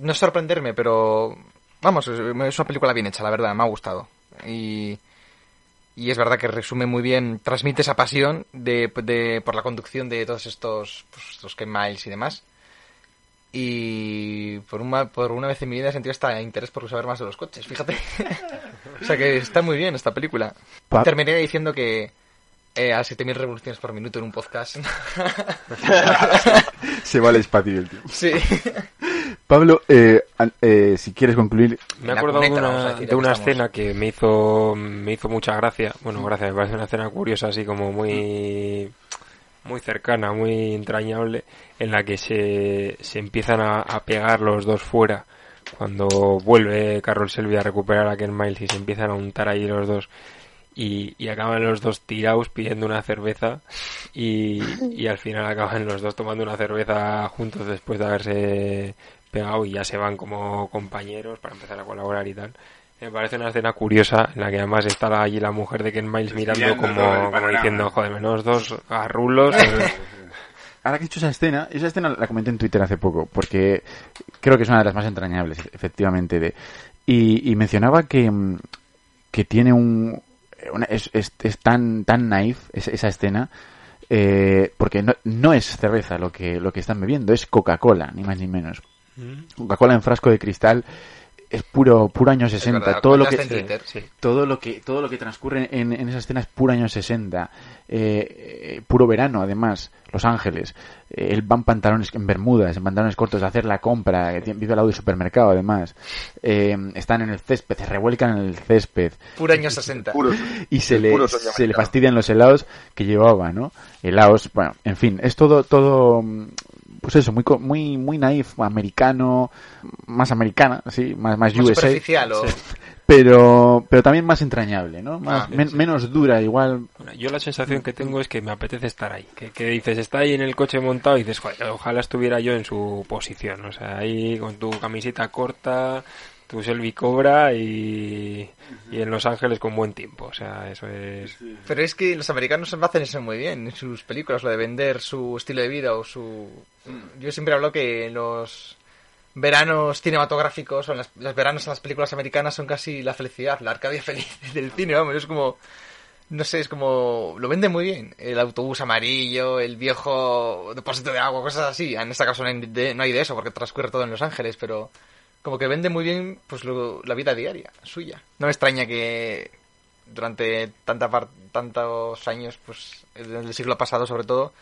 No sorprenderme, pero... Vamos, es una película bien hecha, la verdad, me ha gustado. Y, y es verdad que resume muy bien, transmite esa pasión de, de- por la conducción de todos estos, pues, estos Ken Miles y demás. Y por una, por una vez en mi vida he sentido hasta interés por saber más de los coches, fíjate. o sea que está muy bien esta película. Pa- Terminé diciendo que eh, a 7000 revoluciones por minuto en un podcast. Se va al espacio el tío. sí. Pablo, eh, eh, si quieres concluir, Me he acordado de una, de una que escena que me hizo, me hizo mucha gracia. Bueno, gracias, me parece una escena curiosa, así como muy, muy cercana, muy entrañable, en la que se, se empiezan a, a pegar los dos fuera. Cuando vuelve Carroll Selby a recuperar a Ken Miles y se empiezan a untar ahí los dos. Y, y acaban los dos tirados pidiendo una cerveza y, y al final acaban los dos tomando una cerveza juntos después de haberse pegado y ya se van como compañeros para empezar a colaborar y tal. Me parece una escena curiosa en la que además está la- allí la mujer de Ken Miles mirando como, como diciendo, joder, menos dos garrulos. eh, ahora que he dicho esa escena, esa escena la comenté en Twitter hace poco, porque creo que es una de las más entrañables, efectivamente, de Y, y mencionaba que, mm, que tiene un... una- es, es, es tan, tan naif es- esa escena eh, porque no, no es cerveza lo que, lo que están bebiendo, es Coca-Cola, ni más ni menos. Coca-Cola en frasco de cristal es puro puro años 60 verdad, todo lo que comentaste en Twitter. Sí. todo lo que todo lo que transcurre en, en esa escena es puro años 60 eh, eh, puro verano además Los Ángeles eh, él va en pantalones en bermudas en pantalones cortos a hacer la compra que tiene- vive al lado del supermercado además Eh, están en el césped se revuelcan en el césped Puro año 60. Puro- y se el le, se le fastidian los helados que llevaba, ¿no? Helados, bueno, en fin, es todo, todo, pues eso, muy, co- muy, muy naif, americano, más americana, sí, más, más Más USA, superficial o... pero, pero también más entrañable, ¿no? Más, Ah, men- menos dura, igual, Yo la sensación que tengo es que me apetece estar ahí. Que, que dices, está ahí en el coche montado y dices, "Joder, ojalá estuviera yo en su posición. O sea, ahí con tu camiseta corta, tu selfie cobra y, y en Los Ángeles con buen tiempo. O sea, eso es... Pero es que los americanos hacen eso muy bien en sus películas, lo de vender su estilo de vida o su... Yo siempre hablo que los veranos cinematográficos o en las, los veranos en las películas americanas son casi la felicidad, la arcadia feliz del cine, vamos, es como... No sé, es como... Lo venden muy bien. El autobús amarillo, el viejo depósito de agua, cosas así. En este caso no hay de, no hay de eso porque transcurre todo en Los Ángeles, pero... Como que vende muy bien pues lo- la vida diaria suya. No me extraña que durante tanta par- tantos años, pues en el siglo pasado sobre todo,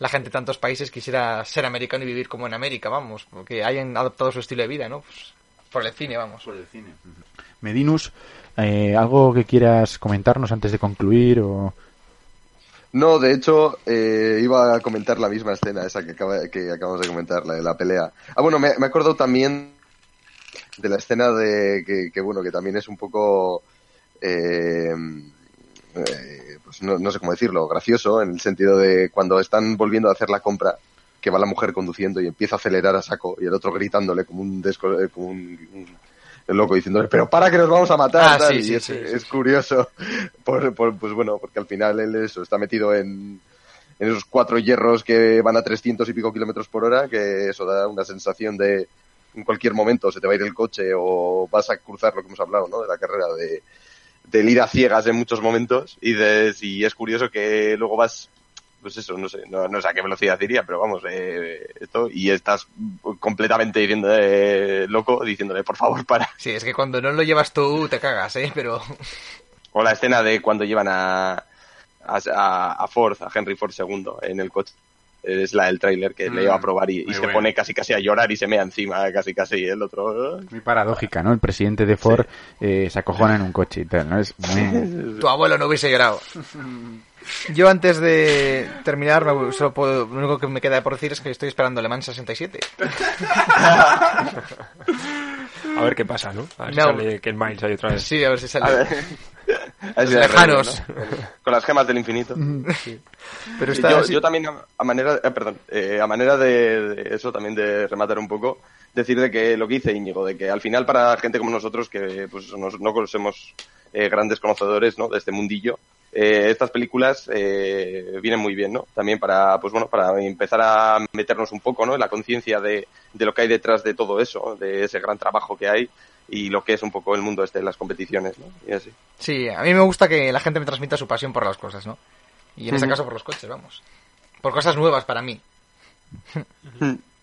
la gente de tantos países quisiera ser americano y vivir como en América, vamos, porque hayan adoptado su estilo de vida, ¿no? Pues por el cine, vamos. Medinus, eh, ¿algo que quieras comentarnos antes de concluir o...? No, de hecho, eh, iba a comentar la misma escena, esa que, acaba- que acabamos de comentar, la de la pelea. Ah, bueno, me, me acuerdo también de la escena de que, que, bueno, que también es un poco, eh, eh, pues no, no sé cómo decirlo, gracioso, en el sentido de cuando están volviendo a hacer la compra, que va la mujer conduciendo y empieza a acelerar a saco, y el otro gritándole como un, desco- eh, como un, un- el loco diciéndole, pero para que nos vamos a matar, Ah, tal, sí, y sí, es, sí, es curioso, por, por- pues bueno, porque al final él eso, está metido en, en esos cuatro hierros que van a 300 y pico kilómetros por hora, que eso da una sensación de en cualquier momento se te va a ir el coche o vas a cruzar lo que hemos hablado, ¿no? De la carrera de del ir a ciegas en muchos momentos y de y es curioso que luego vas pues eso, no sé, no, no sé a qué velocidad iría, pero vamos, eh, esto, y estás completamente diciendo eh, loco, diciéndole, por favor, para. Sí, es que cuando no lo llevas tú te cagas, ¿eh? Pero... O la escena de cuando llevan a, a, a Ford, a Henry Ford II, en el coche. Es la del tráiler que le lleva a probar y, se bueno. pone casi casi a llorar y se mea encima, casi casi el otro. Muy paradójica, ¿no? El presidente de Ford eh, se acojona en un coche y tal, ¿no? Es muy... Tu abuelo no hubiese llorado. Yo antes de terminar, me- solo puedo, lo único que me queda por decir es que estoy esperando Le Mans 67. A ver qué pasa, ¿no? A ver si sale que el Miles hay otra vez. Sí, a ver si sale. A ver. A ver si Los la lejanos. ¿no? Con las gemas del infinito. Pero está yo, así- yo también a, manera eh, perdón eh, a manera de, de eso también de rematar un poco decir de que lo que dice Íñigo de que al final para gente como nosotros que pues nos- no somos eh, grandes conocedores ¿no? de este mundillo eh, estas películas eh, vienen muy bien no también para pues bueno para empezar a meternos un poco no en la conciencia de, de lo que hay detrás de todo eso de ese gran trabajo que hay y lo que es un poco el mundo este de las competiciones no y así Sí, a mí me gusta que la gente me transmita su pasión por las cosas, ¿no? Y en este caso por los coches, vamos. Por cosas nuevas para mí.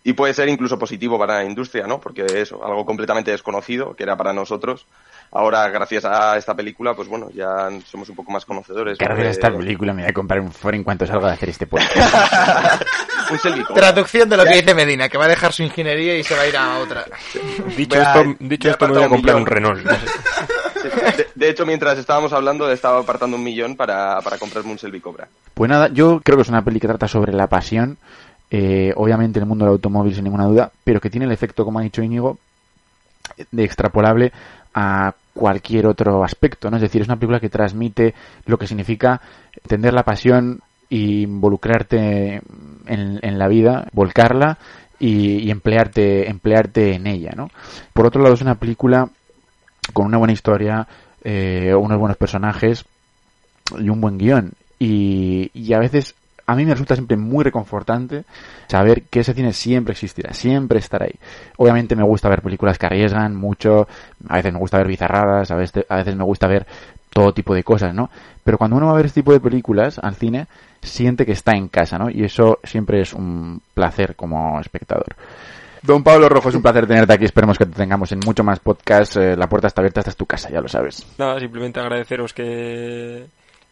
Y puede ser incluso positivo para la industria, ¿no? Porque eso, algo completamente desconocido, que era para nosotros. Ahora, gracias a esta película, pues bueno, ya somos un poco más conocedores. ¿no? Gracias a esta película me voy a comprar un Ford en cuanto salga de hacer este podcast. un. Traducción de lo que dice Medina, que va a dejar su ingeniería y se va a ir a otra. Dicho esto, dicho esto me voy a comprar un. Renault. De, de hecho, mientras estábamos hablando, estaba apartando un millón para, para comprarme un Selvi Cobra. Pues nada, yo creo que es una peli que trata sobre la pasión, eh, obviamente en el mundo del automóvil sin ninguna duda, pero que tiene el efecto, como ha dicho Íñigo, de extrapolable a cualquier otro aspecto, ¿no? Es decir, es una película que transmite lo que significa tener la pasión y involucrarte en, en la vida, volcarla y, y emplearte, emplearte en ella, ¿no? Por otro lado, es una película con una buena historia, eh, unos buenos personajes y un buen guion. Y, y a veces a mí me resulta siempre muy reconfortante saber que ese cine siempre existirá, siempre estará ahí. Obviamente me gusta ver películas que arriesgan mucho, a veces me gusta ver bizarradas, a veces, a veces me gusta ver todo tipo de cosas, ¿no? Pero cuando uno va a ver este tipo de películas al cine, siente que está en casa, ¿no? Y eso siempre es un placer como espectador. Don Pablo Rojo, es un placer tenerte aquí. Esperemos que te tengamos en mucho más podcast. Eh, la puerta está abierta, esta es tu casa, ya lo sabes. Nada, simplemente agradeceros que,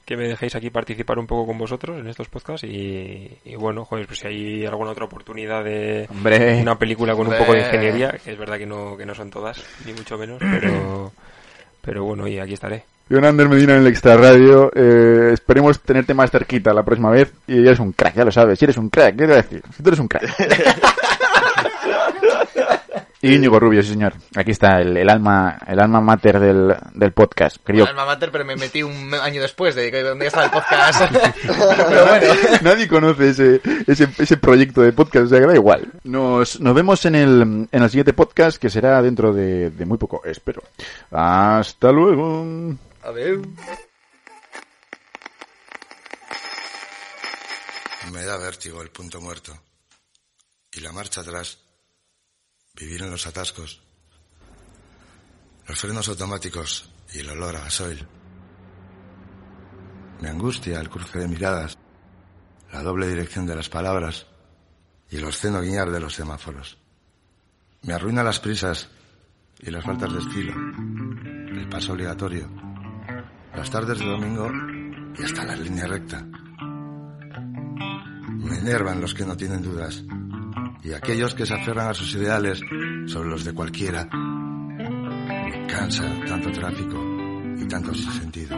que me dejéis aquí participar un poco con vosotros en estos podcasts y, y bueno, joder, pues si hay alguna otra oportunidad de Hombre. una película con un poco de ingeniería, que es verdad que no, que no son todas, ni mucho menos, pero, pero bueno, y aquí estaré. Leonander Medina en el Extra Radio. Eh, esperemos tenerte más cerquita la próxima vez. Y eres un crack, ya lo sabes. Si eres un crack, ¿qué te voy a decir? Si tú eres un crack. y Íñigo Rubio, sí señor. Aquí está el, el alma el alma mater del, del podcast. Querido, Alma Mater, pero me metí un año después de que donde estaba el podcast. pero bueno. Nadie conoce ese, ese, ese proyecto de podcast, o sea que da igual. Nos, nos vemos en el, en el siguiente podcast que será dentro de, de muy poco, espero. Hasta luego. A ver. Me da vértigo el punto muerto. Y la marcha atrás. Vivir en los atascos. Los frenos automáticos y el olor a gasoil. Me angustia el cruce de miradas. La doble dirección de las palabras. Y el obsceno guiñar de los semáforos. Me arruina las prisas y las faltas de estilo. El paso obligatorio. Las tardes de domingo y hasta la línea recta. Me enervan los que no tienen dudas y aquellos que se aferran a sus ideales sobre los de cualquiera. Me cansa tanto tráfico y tanto sinsentido.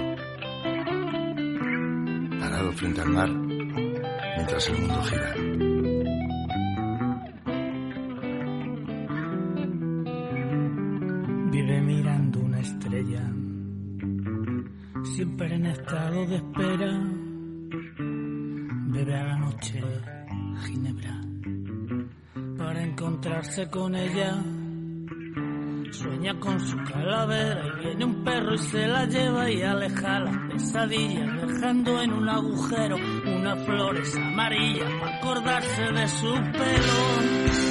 Parado frente al mar mientras el mundo gira. Vive mirando una estrella, siempre en estado de espera. Bebe a la noche ginebra para encontrarse con ella. Sueña con su calavera y viene un perro y se la lleva y aleja las pesadillas, dejando en un agujero unas flores amarillas para acordarse de su pelo.